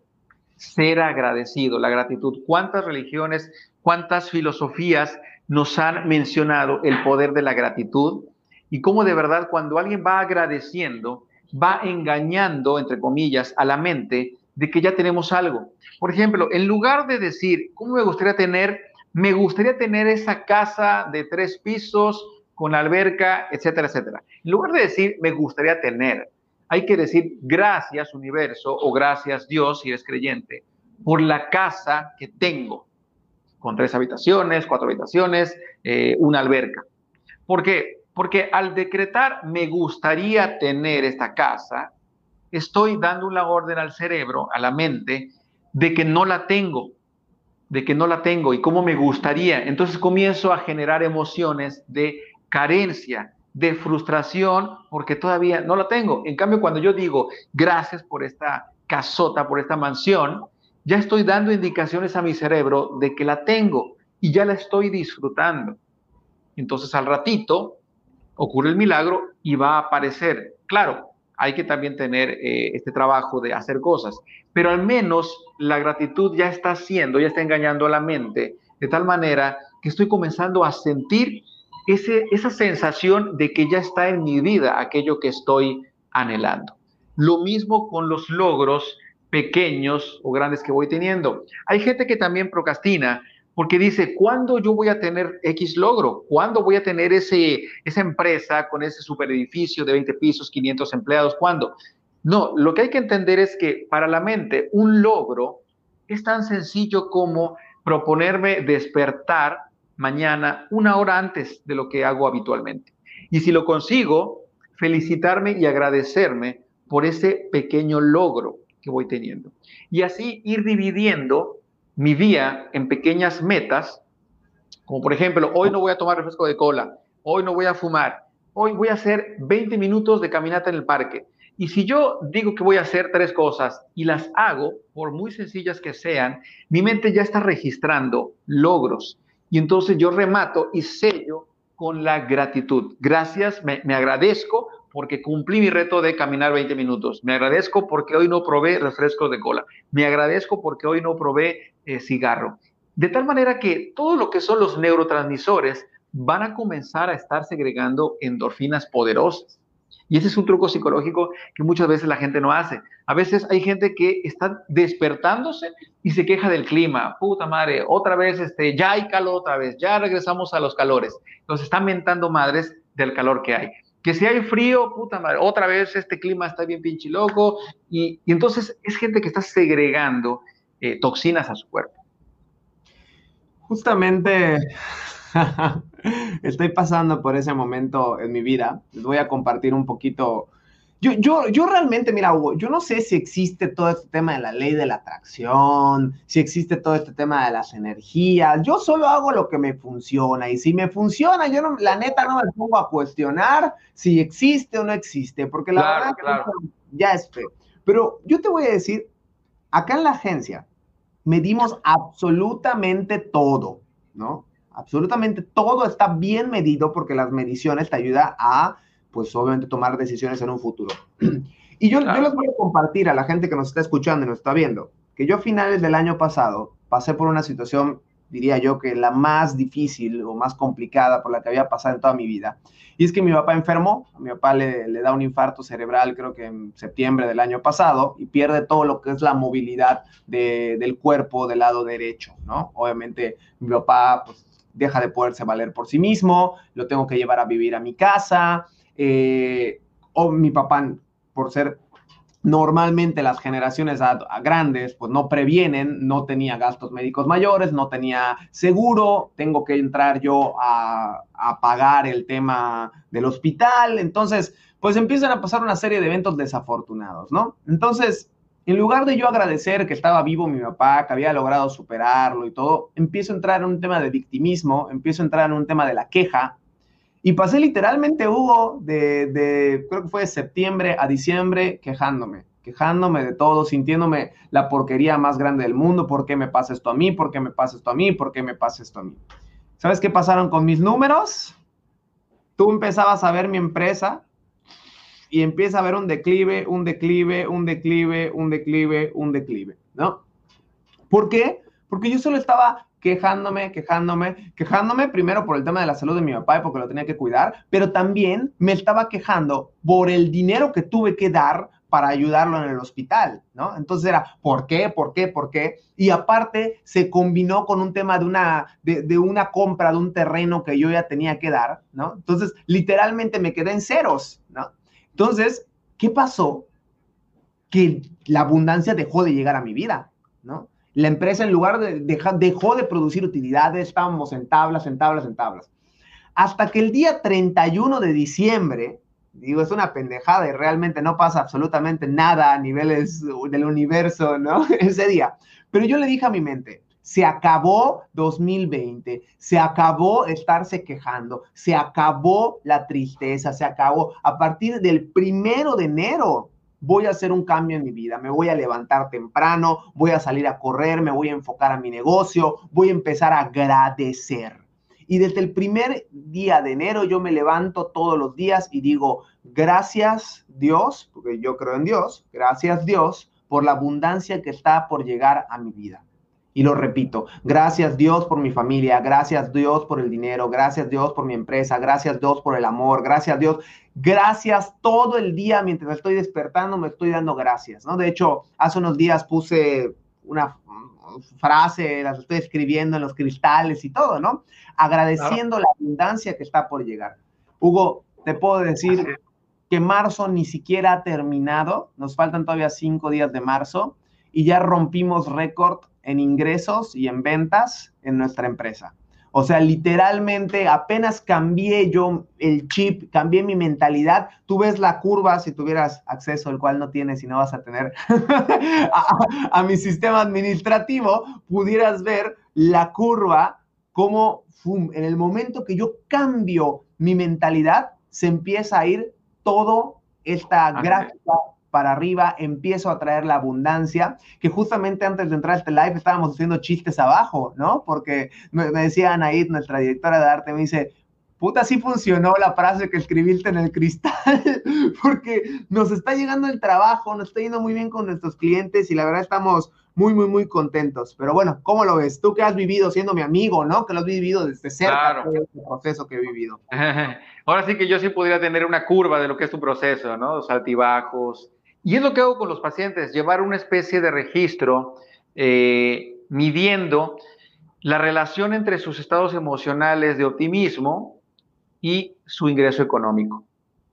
ser agradecido, la gratitud. ¿Cuántas religiones, cuántas filosofías nos han mencionado el poder de la gratitud? Y cómo de verdad cuando alguien va agradeciendo, va engañando, entre comillas, a la mente de que ya tenemos algo. Por ejemplo, en lugar de decir, ¿cómo me gustaría tener me gustaría tener esa casa de tres pisos con alberca, etcétera, etcétera. En lugar de decir, me gustaría tener, hay que decir gracias universo o gracias Dios si eres creyente por la casa que tengo, con tres habitaciones, cuatro habitaciones, eh, una alberca. ¿Por qué? Porque al decretar me gustaría tener esta casa, estoy dando una orden al cerebro, a la mente, de que no la tengo, de que no la tengo y cómo me gustaría. Entonces comienzo a generar emociones de carencia, de frustración, porque todavía no la tengo. En cambio, cuando yo digo, gracias por esta casota, por esta mansión, ya estoy dando indicaciones a mi cerebro de que la tengo y ya la estoy disfrutando. Entonces al ratito ocurre el milagro y va a aparecer. Claro, hay que también tener eh, este trabajo de hacer cosas, pero al menos la gratitud ya está haciendo, ya está engañando a la mente, de tal manera que estoy comenzando a sentir ese, esa sensación de que ya está en mi vida aquello que estoy anhelando. Lo mismo con los logros pequeños o grandes que voy teniendo. Hay gente que también procrastina porque dice, ¿cuándo yo voy a tener X logro? ¿Cuándo voy a tener ese, esa empresa con ese super edificio de 20 pisos, 500 empleados? ¿Cuándo? No, lo que hay que entender es que para la mente un logro es tan sencillo como proponerme despertar mañana una hora antes de lo que hago habitualmente. Y si lo consigo, felicitarme y agradecerme por ese pequeño logro que voy teniendo. Y así ir dividiendo mi día en pequeñas metas, como por ejemplo, hoy no voy a tomar refresco de cola, hoy no voy a fumar, hoy voy a hacer 20 minutos de caminata en el parque. Y si yo digo que voy a hacer tres cosas y las hago, por muy sencillas que sean, mi mente ya está registrando logros. Y entonces yo remato y sello con la gratitud. Gracias, me, me agradezco porque cumplí mi reto de caminar 20 minutos. Me agradezco porque hoy no probé refrescos de cola. Me agradezco porque hoy no probé eh, cigarro. De tal manera que todo lo que son los neurotransmisores van a comenzar a estar segregando endorfinas poderosas. Y ese es un truco psicológico que muchas veces la gente no hace. A veces hay gente que está despertándose y se queja del clima. Puta madre, otra vez, este, ya hay calor otra vez, ya regresamos a los calores. Entonces están mentando madres del calor que hay que si hay frío, puta madre, otra vez este clima está bien pinche loco, y, entonces es gente que está segregando eh, toxinas a su cuerpo. Justamente estoy pasando por ese momento en mi vida, les voy a compartir un poquito yo, yo, yo realmente, mira, Hugo, yo no sé si existe todo este tema de la ley de la atracción, si existe todo este tema de las energías. Yo solo hago lo que me funciona y si me funciona, yo no, la neta no me pongo a cuestionar si existe o no existe, porque la verdad claro. ya es. Pero yo te voy a decir, acá en la agencia medimos absolutamente todo, ¿no? Absolutamente todo está bien medido porque las mediciones te ayudan a pues obviamente tomar decisiones en un futuro. Y yo, yo les voy a compartir a la gente que nos está escuchando y nos está viendo, que yo a finales del año pasado pasé por una situación, diría yo, que la más difícil o más complicada por la que había pasado en toda mi vida. Y es que mi papá enfermó, a mi papá le, le da un infarto cerebral creo que en septiembre del año pasado y pierde todo lo que es la movilidad de, del cuerpo del lado derecho, ¿no? Obviamente mi papá pues, deja de poderse valer por sí mismo, lo tengo que llevar a vivir a mi casa, eh, o mi papá, por ser normalmente las generaciones grandes, pues no previenen, no tenía gastos médicos mayores, no tenía seguro, tengo que entrar yo a, a, pagar el tema del hospital, entonces, pues empiezan a pasar una serie de eventos desafortunados, ¿no? Entonces, en lugar de yo agradecer que estaba vivo mi papá, que había logrado superarlo y todo, empiezo a entrar en un tema de victimismo, empiezo a entrar en un tema de la queja, y pasé literalmente, Hugo, de, creo que fue de septiembre a diciembre, quejándome, quejándome de todo, sintiéndome la porquería más grande del mundo, ¿por qué me pasa esto a mí? ¿Por qué me pasa esto a mí? ¿Por qué me pasa esto a mí? ¿Sabes qué pasaron con mis números? Tú empezabas a ver mi empresa y empieza a ver un declive, un declive, un declive, un declive, un declive, ¿no? ¿Por qué? Porque yo solo estaba quejándome, quejándome, quejándome primero por el tema de la salud de mi papá y porque lo tenía que cuidar, pero también me estaba quejando por el dinero que tuve que dar para ayudarlo en el hospital, ¿no? Entonces era, ¿por qué? ¿Por qué? ¿Por qué? Y aparte se combinó con un tema de una, de, de una compra de un terreno que yo ya tenía que dar, ¿no? Entonces, literalmente me quedé en ceros, ¿no? Entonces, ¿qué pasó? Que la abundancia dejó de llegar a mi vida, ¿no? La empresa en lugar de dejar, dejó de producir utilidades, estábamos en tablas, en tablas, en tablas. Hasta que el día 31 de diciembre, digo, es una pendejada y realmente no pasa absolutamente nada a niveles del universo, ¿no? Ese día. Pero yo le dije a mi mente, se acabó 2020, se acabó estarse quejando, se acabó la tristeza, se acabó. A partir del primero de enero voy a hacer un cambio en mi vida, me voy a levantar temprano, voy a salir a correr, me voy a enfocar a mi negocio, voy a empezar a agradecer. Y desde el primer día de enero yo me levanto todos los días y digo, gracias Dios, porque yo creo en Dios, gracias Dios por la abundancia que está por llegar a mi vida. Y lo repito, gracias Dios por mi familia, gracias Dios por el dinero, gracias Dios por mi empresa, gracias Dios por el amor, gracias Dios, gracias todo el día mientras estoy despertando, me estoy dando gracias, ¿no? De hecho, hace unos días puse una frase, las estoy escribiendo en los cristales y todo, ¿no? Agradeciendo la abundancia que está por llegar. Hugo, te puedo decir que marzo ni siquiera ha terminado, nos faltan todavía cinco días de marzo y ya rompimos récord en ingresos y en ventas en nuestra empresa. O sea, literalmente apenas cambié yo el chip, cambié mi mentalidad. Tú ves la curva, si tuvieras acceso, el cual no tienes y no vas a tener a, mi sistema administrativo, pudieras ver la curva como en el momento que yo cambio mi mentalidad, se empieza a ir todo esta gráfica para arriba, empiezo a traer la abundancia, que justamente antes de entrar a este live estábamos haciendo chistes abajo, ¿no? Porque me, decía Anaid, nuestra directora de arte, me dice, puta, sí funcionó la frase que escribiste en el cristal, porque nos está llegando el trabajo, nos está yendo muy bien con nuestros clientes y la verdad estamos muy, muy, muy contentos. Pero bueno, ¿cómo lo ves? Tú que has vivido siendo mi amigo, ¿no? Que lo has vivido desde cerca, claro. este proceso que he vivido. Ahora sí que yo sí podría tener una curva de lo que es tu proceso, ¿no? Los altibajos, y es lo que hago con los pacientes, llevar una especie de registro eh, midiendo la relación entre sus estados emocionales de optimismo y su ingreso económico.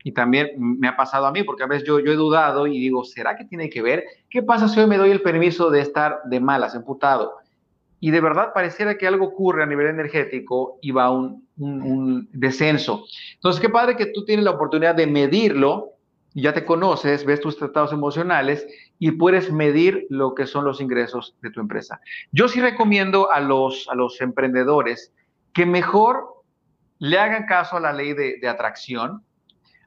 Y también me ha pasado a mí, porque a veces yo, he dudado y digo, ¿será que tiene que ver? ¿Qué pasa si hoy me doy el permiso de estar de malas, emputado? Y de verdad pareciera que algo ocurre a nivel energético y va un, un, un descenso. Entonces, qué padre que tú tienes la oportunidad de medirlo ya te conoces, ves tus tratados emocionales y puedes medir lo que son los ingresos de tu empresa. Yo sí recomiendo a los, a los emprendedores que mejor le hagan caso a la ley de, atracción.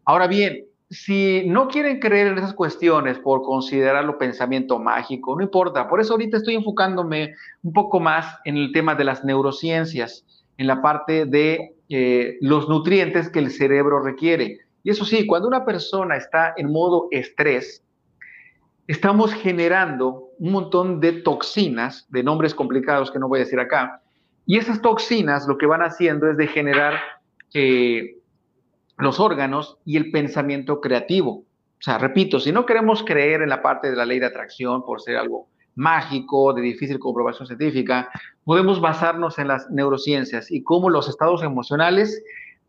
Ahora bien, si no quieren creer en esas cuestiones por considerarlo pensamiento mágico, no importa. Por eso ahorita estoy enfocándome un poco más en el tema de las neurociencias, en la parte de eh, los nutrientes que el cerebro requiere. Y eso sí, cuando una persona está en modo estrés, estamos generando un montón de toxinas, de nombres complicados que no voy a decir acá, y esas toxinas lo que van haciendo es degenerar eh, los órganos y el pensamiento creativo. O sea, repito, si no queremos creer en la parte de la ley de atracción por ser algo mágico, de difícil comprobación científica, podemos basarnos en las neurociencias y cómo los estados emocionales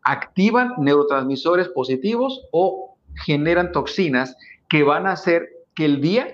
activan neurotransmisores positivos o generan toxinas que van a hacer que el día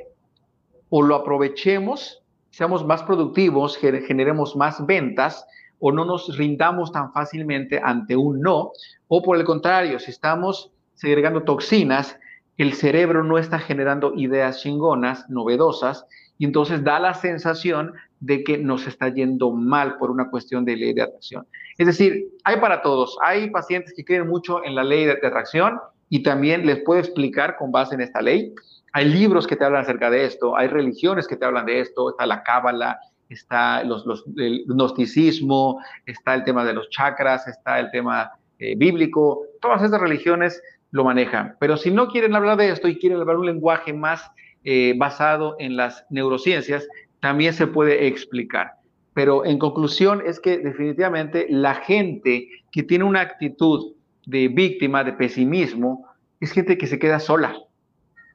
o lo aprovechemos, seamos más productivos, generemos más ventas o no nos rindamos tan fácilmente ante un no, o por el contrario, si estamos segregando toxinas, el cerebro no está generando ideas chingonas, novedosas, y entonces da la sensación de que nos está yendo mal por una cuestión de ley de atracción. Es decir, hay para todos. Hay pacientes que creen mucho en la ley de atracción y también les puedo explicar con base en esta ley. Hay libros que te hablan acerca de esto, hay religiones que te hablan de esto, está la cábala, está los, el gnosticismo, está el tema de los chakras, está el tema eh, bíblico, todas esas religiones lo manejan. Pero si no quieren hablar de esto y quieren hablar un lenguaje más eh, basado en las neurociencias, también se puede explicar. Pero en conclusión es que definitivamente la gente que tiene una actitud de víctima, de pesimismo, es gente que se queda sola.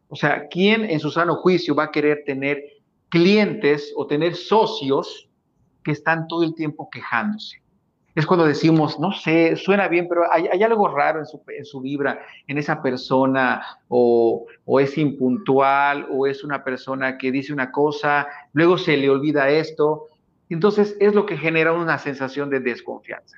O sea, ¿quién en su sano juicio va a querer tener clientes o tener socios que están todo el tiempo quejándose? Es cuando decimos, no sé, suena bien, pero hay, algo raro en su, en su, vibra, en esa persona, o, o, es impuntual, o es una persona que dice una cosa, luego se le olvida esto. Entonces es lo que genera una sensación de desconfianza.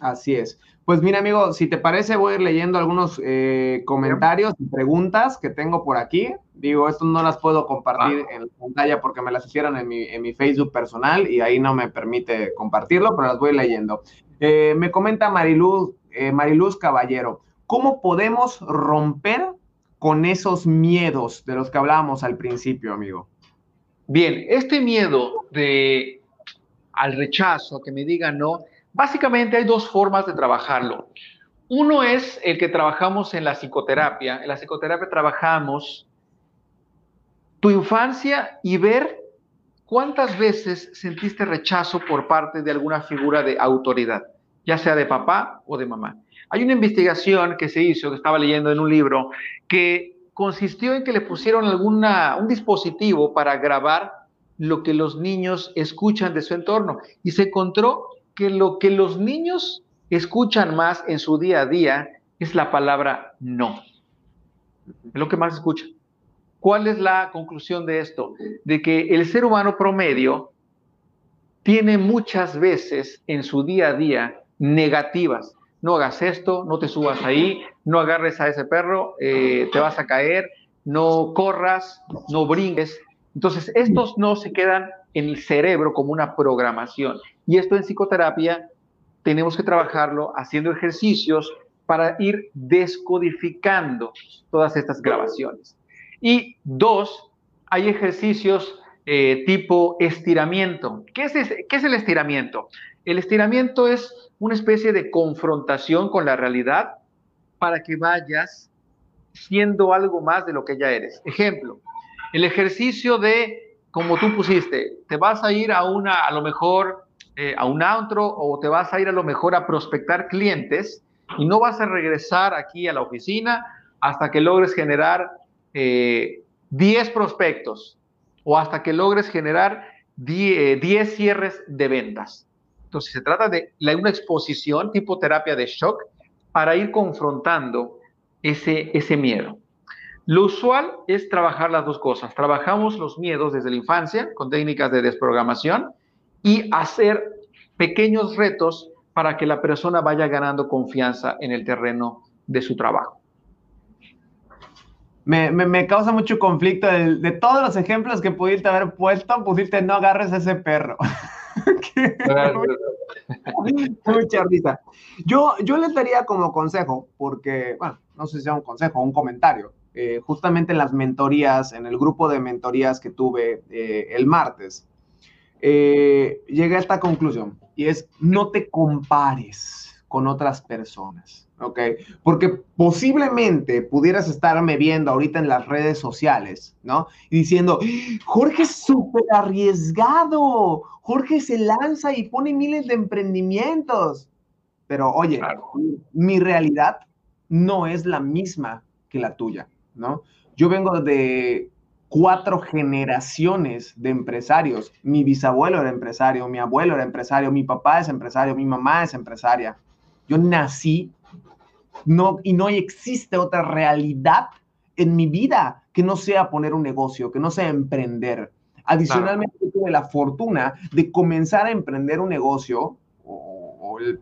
Así es. Pues mira, amigo, si te parece, voy a ir leyendo algunos eh, comentarios y preguntas que tengo por aquí. Digo, esto no las puedo compartir ah. en la pantalla porque me las hicieron en mi, en mi, Facebook personal y ahí no me permite compartirlo, pero las voy leyendo. Eh, me comenta Mariluz, eh, Mariluz Caballero, ¿cómo podemos romper con esos miedos de los que hablábamos al principio, amigo? Bien, este miedo de al rechazo, que me digan no, Básicamente hay dos formas de trabajarlo. Uno es el que trabajamos en la psicoterapia. En la psicoterapia trabajamos tu infancia y ver cuántas veces sentiste rechazo por parte de alguna figura de autoridad, ya sea de papá o de mamá. Hay una investigación que se hizo, que estaba leyendo en un libro, que consistió en que le pusieron alguna, un dispositivo para grabar lo que los niños escuchan de su entorno y se encontró que lo que los niños escuchan más en su día a día es la palabra no. Es lo que más escuchan. ¿Cuál es la conclusión de esto? De que el ser humano promedio tiene muchas veces en su día a día negativas. No hagas esto, no te subas ahí, no agarres a ese perro, eh, te vas a caer, no corras, no brinques. Entonces, estos no se quedan en el cerebro como una programación. Y esto en psicoterapia tenemos que trabajarlo haciendo ejercicios para ir descodificando todas estas grabaciones. Y dos, hay ejercicios eh, tipo estiramiento. ¿Qué es, ¿Qué es el estiramiento? El estiramiento es una especie de confrontación con la realidad para que vayas siendo algo más de lo que ya eres. Ejemplo, el ejercicio de, como tú pusiste, te vas a ir a una, a lo mejor, eh, a un antro o te vas a ir a lo mejor a prospectar clientes y no vas a regresar aquí a la oficina hasta que logres generar 10 eh, prospectos o hasta que logres generar 10, eh, cierres de ventas. Entonces se trata de una exposición tipo terapia de shock para ir confrontando ese, ese miedo. Lo usual es trabajar las dos cosas. Trabajamos los miedos desde la infancia con técnicas de desprogramación y hacer pequeños retos para que la persona vaya ganando confianza en el terreno de su trabajo. Me, causa mucho conflicto de, todos los ejemplos que pudiste haber puesto, pusiste no agarres a ese perro. Mucha risa. Yo, yo les daría como consejo, porque, bueno, no sé si sea un consejo un comentario, eh, justamente en las mentorías, en el grupo de mentorías que tuve eh, el martes, eh, llegué a esta conclusión y es no te compares con otras personas, ¿ok? Porque posiblemente pudieras estarme viendo ahorita en las redes sociales, ¿no? Y diciendo, Jorge es súper arriesgado, Jorge se lanza y pone miles de emprendimientos. Pero oye, mi realidad no es la misma que la tuya. ¿No? Yo vengo de cuatro generaciones de empresarios. Mi bisabuelo era empresario, mi abuelo era empresario, mi papá es empresario, mi mamá es empresaria. Yo nací no, y no existe otra realidad en mi vida que no sea poner un negocio, que no sea emprender. Adicionalmente, tuve la fortuna de comenzar a emprender un negocio o, el,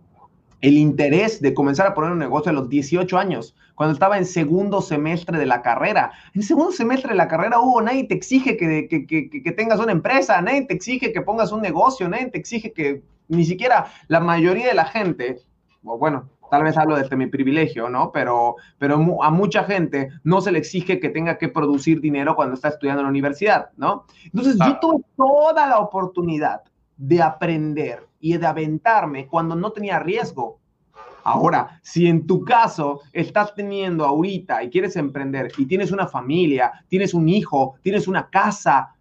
el, interés de comenzar a poner un negocio a los 18 años cuando estaba en segundo semestre de la carrera. En segundo semestre de la carrera, hubo, nadie te exige que, que, tengas una empresa, nadie te exige que pongas un negocio, nadie te exige que ni siquiera la mayoría de la gente, o bueno, tal vez hablo desde mi privilegio, ¿no? Pero, pero a mucha gente no se le exige que tenga que producir dinero cuando está estudiando en la universidad, ¿no? Entonces yo tuve toda la oportunidad de aprender y de aventarme cuando no tenía riesgo. Ahora, si en tu caso estás teniendo ahorita y quieres emprender y tienes una familia, tienes un hijo, tienes una casa,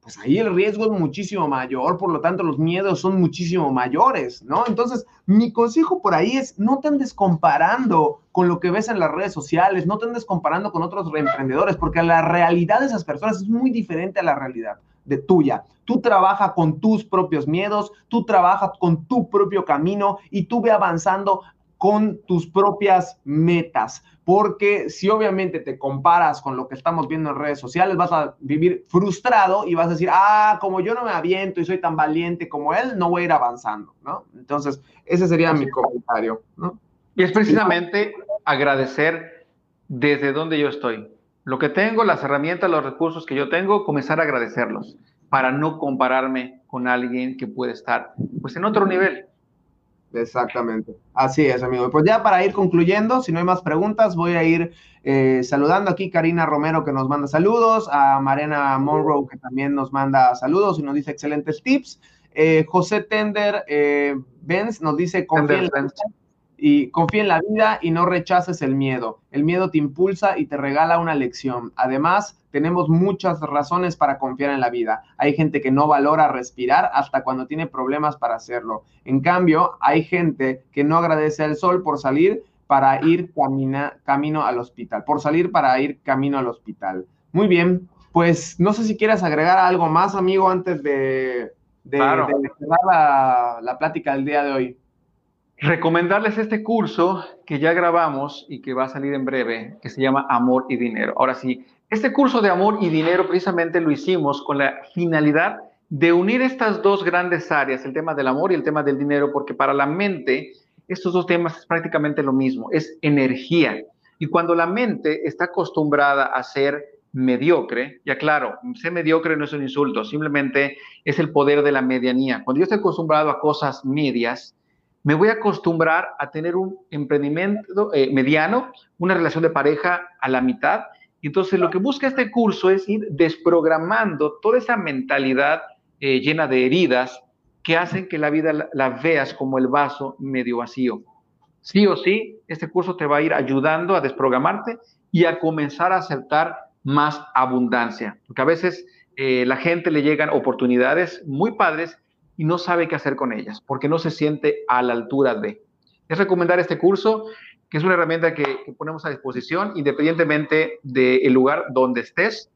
pues ahí el riesgo es muchísimo mayor, por lo tanto los miedos son muchísimo mayores, ¿no? Entonces, mi consejo por ahí es no te andes comparando con lo que ves en las redes sociales, no te andes comparando con otros emprendedores, porque la realidad de esas personas es muy diferente a la realidad de tuya. Tú trabajas con tus propios miedos, tú trabajas con tu propio camino y tú ve avanzando con tus propias metas, porque si obviamente te comparas con lo que estamos viendo en redes sociales, vas a vivir frustrado y vas a decir, ah, como yo no me aviento y soy tan valiente como él, no voy a ir avanzando, ¿no? Entonces, ese sería mi comentario. Y es precisamente agradecer desde donde yo estoy. Lo que tengo, las herramientas, los recursos que yo tengo, comenzar a agradecerlos para no compararme con alguien que puede estar pues en otro nivel. Exactamente. Así es, amigo. Pues ya para ir concluyendo, si no hay más preguntas, voy a ir eh, saludando aquí Karina Romero que nos manda saludos, a Mariana Monroe que también nos manda saludos y nos dice excelentes tips. Eh, José Tender eh, Benz nos dice confía en, la y confía en la vida y no rechaces el miedo. El miedo te impulsa y te regala una lección. Además, tenemos muchas razones para confiar en la vida. Hay gente que no valora respirar hasta cuando tiene problemas para hacerlo. En cambio, hay gente que no agradece al sol por salir para ir camino al hospital, por salir para ir camino al hospital. Muy bien, pues no sé si quieres agregar algo más, amigo, antes de, de, cerrar la, la plática del día de hoy. Recomendarles este curso que ya grabamos y que va a salir en breve, que se llama Amor y Dinero. Ahora sí, este curso de amor y dinero precisamente lo hicimos con la finalidad de unir estas dos grandes áreas, el tema del amor y el tema del dinero, porque para la mente estos dos temas es prácticamente lo mismo, es energía. Y cuando la mente está acostumbrada a ser mediocre, ya claro, ser mediocre no es un insulto, simplemente es el poder de la medianía. Cuando yo estoy acostumbrado a cosas medias, me voy a acostumbrar a tener un emprendimiento eh, mediano, una relación de pareja a la mitad entonces lo que busca este curso es ir desprogramando toda esa mentalidad eh, llena de heridas que hacen que la vida la, veas como el vaso medio vacío. Sí o sí, este curso te va a ir ayudando a desprogramarte y a comenzar a aceptar más abundancia. Porque a veces eh, la gente le llegan oportunidades muy padres y no sabe qué hacer con ellas, porque no se siente a la altura de. Es recomendar este curso que es una herramienta que, ponemos a disposición independientemente del lugar donde estés,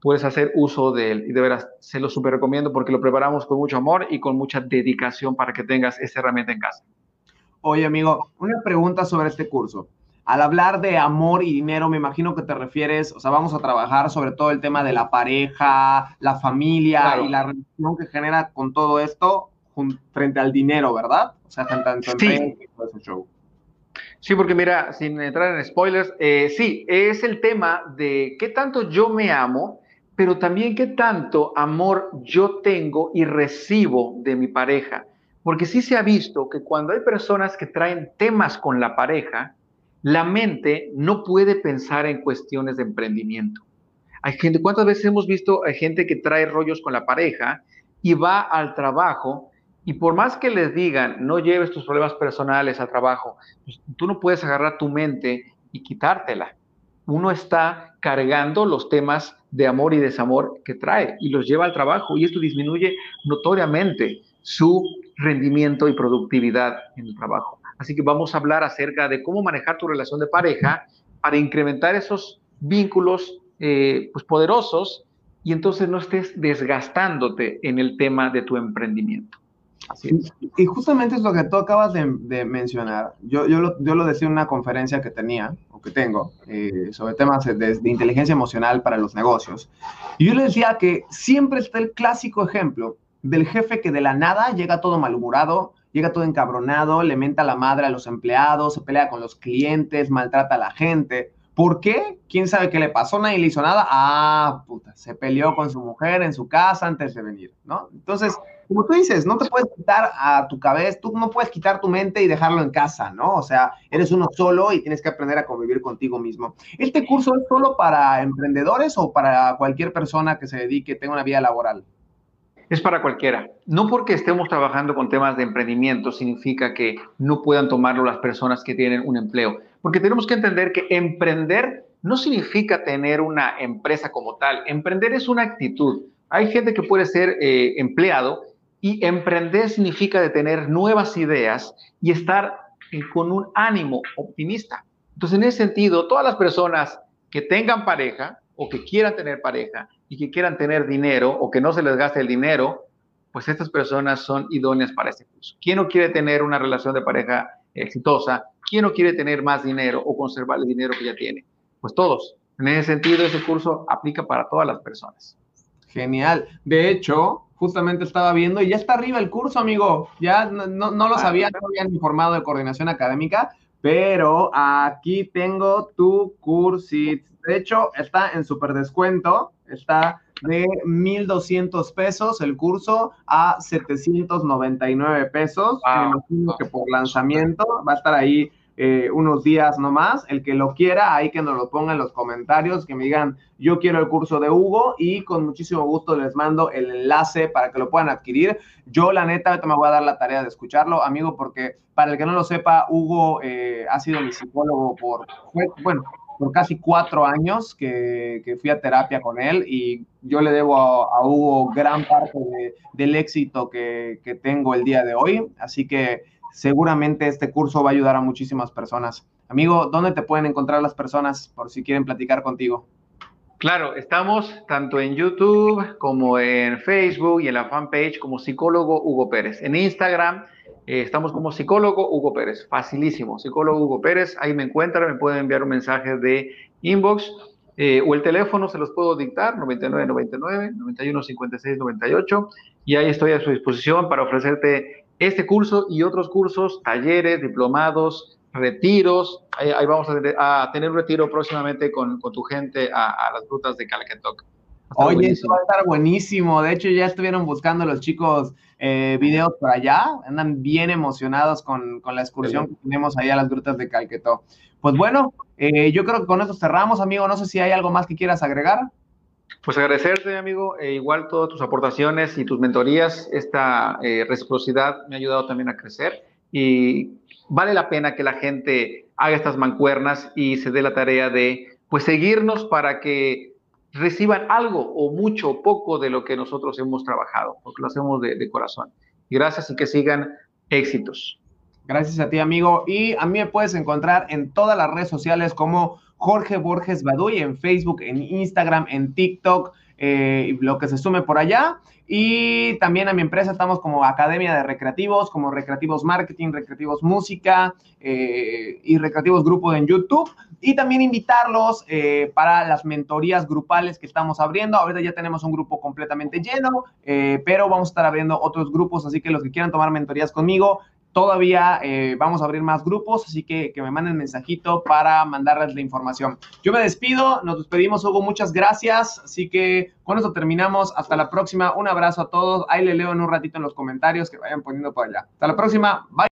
puedes hacer uso de él. Y de veras, se lo súper recomiendo porque lo preparamos con mucho amor y con mucha dedicación para que tengas esta herramienta en casa. Oye, amigo, una pregunta sobre este curso. Al hablar de amor y dinero, me imagino que te refieres, o sea, vamos a trabajar sobre todo el tema de la pareja, la familia y la relación que genera con todo esto frente al dinero, ¿verdad? O sea, frente a tu sí. y todo ese show. Sí, porque mira, sin entrar en spoilers, eh, sí, es el tema de qué tanto yo me amo, pero también qué tanto amor yo tengo y recibo de mi pareja. Porque sí se ha visto que cuando hay personas que traen temas con la pareja, la mente no puede pensar en cuestiones de emprendimiento. Hay gente, ¿cuántas veces hemos visto a gente que trae rollos con la pareja y va al trabajo y por más que les digan, no lleves tus problemas personales al trabajo, pues, tú no puedes agarrar tu mente y quitártela. Uno está cargando los temas de amor y desamor que trae y los lleva al trabajo y esto disminuye notoriamente su rendimiento y productividad en el trabajo. Así que vamos a hablar acerca de cómo manejar tu relación de pareja para incrementar esos vínculos eh, pues poderosos y entonces no estés desgastándote en el tema de tu emprendimiento. Y justamente es lo que tú acabas de, mencionar. Yo, yo, lo, yo, lo, decía en una conferencia que tenía, o que tengo, eh, sobre temas de, inteligencia emocional para los negocios. Y yo le decía que siempre está el clásico ejemplo del jefe que de la nada llega todo malhumorado, llega todo encabronado, le menta la madre a los empleados, se pelea con los clientes, maltrata a la gente. ¿Por qué? ¿Quién sabe qué le pasó? Nadie le hizo nada. Ah, puta, se peleó con su mujer en su casa antes de venir, ¿no? Entonces, como tú dices, no te puedes quitar a tu cabeza, tú no puedes quitar tu mente y dejarlo en casa, ¿no? O sea, eres uno solo y tienes que aprender a convivir contigo mismo. ¿Este curso es solo para emprendedores o para cualquier persona que se dedique, tenga una vida laboral? Es para cualquiera. No porque estemos trabajando con temas de emprendimiento significa que no puedan tomarlo las personas que tienen un empleo. Porque tenemos que entender que emprender no significa tener una empresa como tal. Emprender es una actitud. Hay gente que puede ser eh, empleado y emprender significa tener nuevas ideas y estar con un ánimo optimista. Entonces, en ese sentido, todas las personas que tengan pareja o que quieran tener pareja y que quieran tener dinero o que no se les gaste el dinero, pues estas personas son idóneas para este curso. ¿Quién no quiere tener una relación de pareja exitosa? ¿Quién no quiere tener más dinero o conservar el dinero que ya tiene? Pues todos. En ese sentido, ese curso aplica para todas las personas. Genial. De hecho, justamente estaba viendo y ya está arriba el curso, amigo. Ya no, no, lo ah, sabía, no habían informado de coordinación académica, pero aquí tengo tu cursit. De hecho, está en super descuento, está de 1,200 pesos el curso a 799 pesos. Me imagino que por lanzamiento va a estar ahí eh, unos días nomás. El que lo quiera, ahí que nos lo ponga en los comentarios, que me digan, yo quiero el curso de Hugo y con muchísimo gusto les mando el enlace para que lo puedan adquirir. Yo, la neta, ahorita me voy a dar la tarea de escucharlo, amigo, porque para el que no lo sepa, Hugo eh, ha sido mi psicólogo por, bueno, por casi cuatro años que, fui a terapia con él y yo le debo a, Hugo gran parte del éxito que, que tengo el día de hoy. Así que seguramente este curso va a ayudar a muchísimas personas. Amigo, ¿dónde te pueden encontrar las personas por si quieren platicar contigo? Claro, estamos tanto en YouTube como en Facebook y en la fanpage como psicólogo Hugo Pérez. En Instagram eh, estamos como psicólogo Hugo Pérez. Facilísimo, psicólogo Hugo Pérez. Ahí me encuentran, me pueden enviar un mensaje de inbox eh, o el teléfono se los puedo dictar, 9999 91 56 98 y ahí estoy a su disposición para ofrecerte este curso y otros cursos, talleres, diplomados, retiros. Ahí, vamos a tener, un retiro próximamente con, tu gente a, las rutas de Calquetoc. Oye, eso va a estar buenísimo. De hecho, ya estuvieron buscando los chicos eh, videos por allá. Andan bien emocionados con, la excursión que tenemos ahí a las grutas de Calquetó. Pues bueno, eh, yo creo que con esto cerramos, amigo. No sé si hay algo más que quieras agregar. Pues agradecerte, amigo, e igual todas tus aportaciones y tus mentorías. Esta eh, reciprocidad me ha ayudado también a crecer y vale la pena que la gente haga estas mancuernas y se dé la tarea de pues seguirnos para que reciban algo o mucho o poco de lo que nosotros hemos trabajado, porque lo hacemos de, corazón. Gracias y que sigan éxitos. Gracias a ti, amigo. Y a mí me puedes encontrar en todas las redes sociales como Jorge Borges Baduy en Facebook, en Instagram, en TikTok, eh, lo que se sume por allá. Y también a mi empresa estamos como Academia de Recreativos, como Recreativos Marketing, Recreativos Música eh, y Recreativos Grupo en YouTube. Y también invitarlos eh, para las mentorías grupales que estamos abriendo. Ahorita ya tenemos un grupo completamente lleno, pero vamos a estar abriendo otros grupos, así que los que quieran tomar mentorías conmigo, Todavía eh, vamos a abrir más grupos, así que que me manden mensajito para mandarles la información. Yo me despido, nos despedimos, Hugo, muchas gracias. Así que con eso terminamos. Hasta la próxima. Un abrazo a todos. Ahí le leo en un ratito en los comentarios que vayan poniendo por allá. Hasta la próxima. Bye.